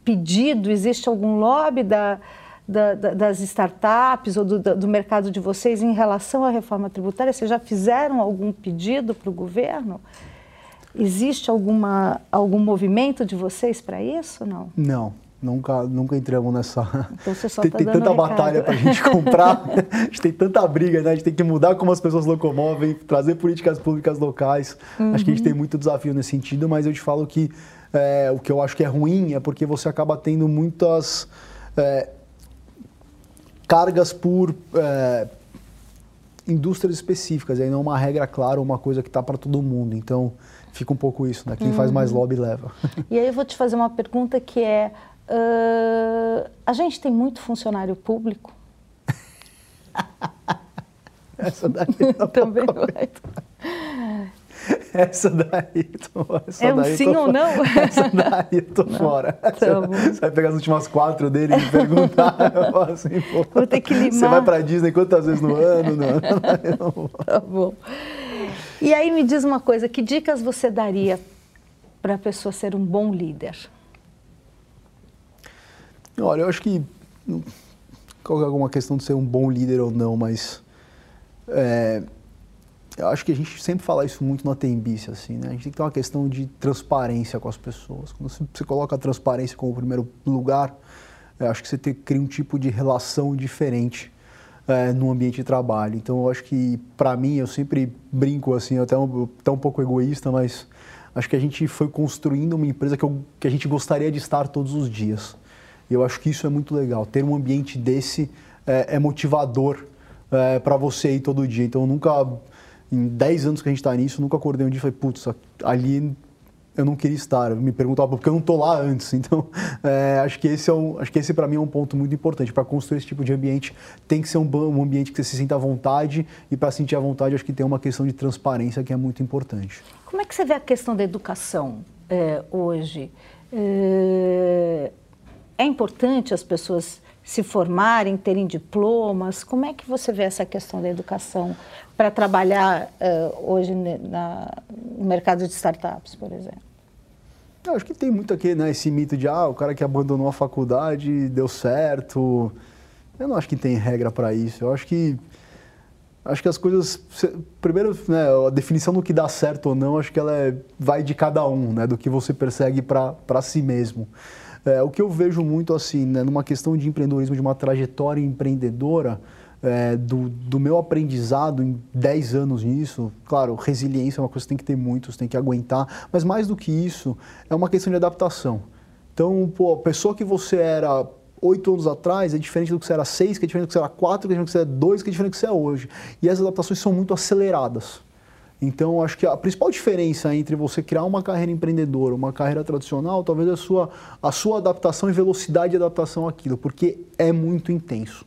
pedido, existe algum lobby da, da, das startups ou do, do, mercado de vocês em relação à reforma tributária? Vocês já fizeram algum pedido para o governo? Existe alguma, algum movimento de vocês para isso? Não.
Não. Nunca, nunca entramos nessa.
Então você só
tem,
tá
tem tanta batalha para a gente comprar, a gente tem tanta briga, né? A gente tem que mudar como as pessoas locomovem, trazer políticas públicas locais. Uhum. Acho que a gente tem muito desafio nesse sentido, mas eu te falo que é, o que eu acho que é ruim é porque você acaba tendo muitas é, cargas por é, indústrias específicas, e aí não é uma regra clara, uma coisa que está para todo mundo. Então fica um pouco isso, né? Quem uhum. faz mais uhum. lobby leva.
E aí eu vou te fazer uma pergunta que é Uh, a gente tem muito funcionário público.
Essa daí
também vai.
Essa daí, tô, essa
é um
daí
sim ou não?
Essa daí tô não, fora. Tá você vai pegar as últimas quatro dele e perguntar. eu assim, pô,
Vou ter que limar.
Você vai pra Disney quantas vezes no ano? Não,
não tá bom. E aí me diz uma coisa, que dicas você daria para a pessoa ser um bom líder?
Olha, eu acho que qual é alguma questão de ser um bom líder ou não, mas é, eu acho que a gente sempre fala isso muito na Tembice, assim, né? A gente tem que ter uma questão de transparência com as pessoas. Quando você coloca a transparência como primeiro lugar, eu acho que você tem, cria um tipo de relação diferente é, no ambiente de trabalho. Então, eu acho que, para mim, eu sempre brinco, assim, até um, até um pouco egoísta, mas acho que a gente foi construindo uma empresa que, eu, que a gente gostaria de estar todos os dias. E eu acho que isso é muito legal. Ter um ambiente desse é, é motivador é, para você ir todo dia. Então, eu nunca, em 10 anos que a gente está nisso, nunca acordei um dia e falei, putz, ali eu não queria estar. Eu me perguntava porque eu não estou lá antes. Então, é, acho que esse é um, acho que esse para mim é um ponto muito importante. Para construir esse tipo de ambiente, tem que ser um, um ambiente que você se sinta à vontade. E para sentir à vontade, acho que tem uma questão de transparência que é muito importante.
Como é que você vê a questão da educação é, hoje? É é importante as pessoas se formarem, terem diplomas? Como é que você vê essa questão da educação para trabalhar uh, hoje na, no mercado de startups, por exemplo?
Eu acho que tem muito aqui, né, esse mito de ah, o cara que abandonou a faculdade deu certo. Eu não acho que tem regra para isso. Eu acho que acho que as coisas primeiro né, a definição do que dá certo ou não acho que ela é, vai de cada um né do que você persegue para si mesmo é, o que eu vejo muito assim né, numa questão de empreendedorismo de uma trajetória empreendedora é, do, do, meu aprendizado em 10 anos nisso, claro, resiliência é uma coisa que tem que ter muito, você tem que aguentar, mas mais do que isso, é uma questão de adaptação. Então, pô, a pessoa que você era oito anos atrás é diferente do que você era seis, que é diferente do que você era quatro, que é diferente do que você era dois, que é diferente do que você é hoje. E as adaptações são muito aceleradas. Então, acho que a principal diferença entre você criar uma carreira empreendedora, uma carreira tradicional, talvez a sua, a sua adaptação e velocidade de adaptação àquilo, porque é muito intenso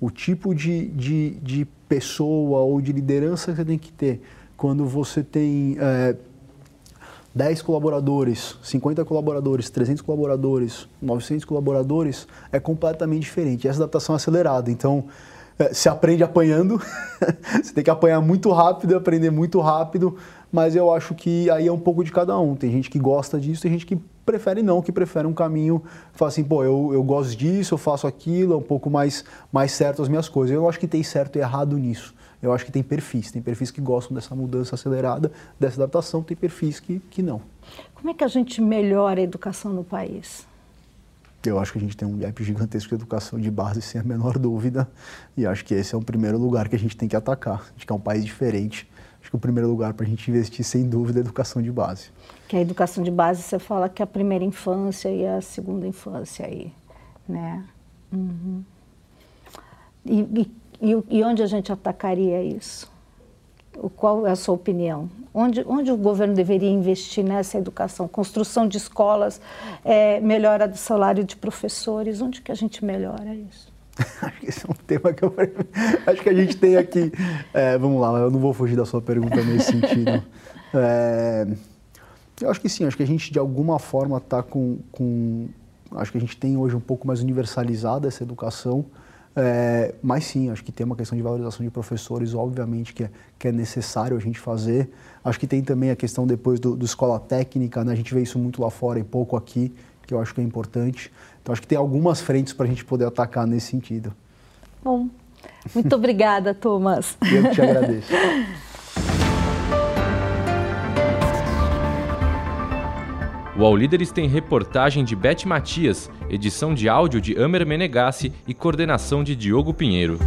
o tipo de, de, de pessoa ou de liderança que você tem que ter quando você tem é, 10 colaboradores, 50 colaboradores, 300 colaboradores, 900 colaboradores, é completamente diferente. Essa adaptação é acelerada. Então, se aprende apanhando, você tem que apanhar muito rápido, aprender muito rápido, mas eu acho que aí é um pouco de cada um. Tem gente que gosta disso, tem gente que prefere não, que prefere um caminho, fala assim, pô, eu, eu gosto disso, eu faço aquilo, é um pouco mais, mais certo as minhas coisas. Eu acho que tem certo e errado nisso. Eu acho que tem perfis, tem perfis que gostam dessa mudança acelerada, dessa adaptação, tem perfis que, que não.
Como é que a gente melhora a educação no país?
Eu acho que a gente tem um gap gigantesco de educação de base, sem a menor dúvida, e acho que esse é o primeiro lugar que a gente tem que atacar. A gente quer um país diferente, acho que o primeiro lugar para a gente investir, sem dúvida, é a educação de base.
Que a educação de base, você fala que é a primeira infância e a segunda infância aí, né? Uhum. E, e, e, onde a gente atacaria isso? Qual é a sua opinião? Onde, onde o governo deveria investir nessa educação? Construção de escolas, é, melhora do salário de professores, onde que a gente melhora isso?
Acho que esse é um tema que eu acho que a gente tem aqui. É, vamos lá, eu não vou fugir da sua pergunta nesse sentido. É, eu acho que sim, acho que a gente de alguma forma está com, com. Acho que a gente tem hoje um pouco mais universalizada essa educação. É, mas sim, acho que tem uma questão de valorização de professores, obviamente, que é, que é necessário a gente fazer. Acho que tem também a questão depois do, do escola técnica, né? a gente vê isso muito lá fora e pouco aqui, que eu acho que é importante. Então, acho que tem algumas frentes para a gente poder atacar nesse sentido.
Bom, muito obrigada, Thomas.
Eu que te agradeço.
O All Líderes tem reportagem de Beth Matias, edição de áudio de Amer Menegassi e coordenação de Diogo Pinheiro.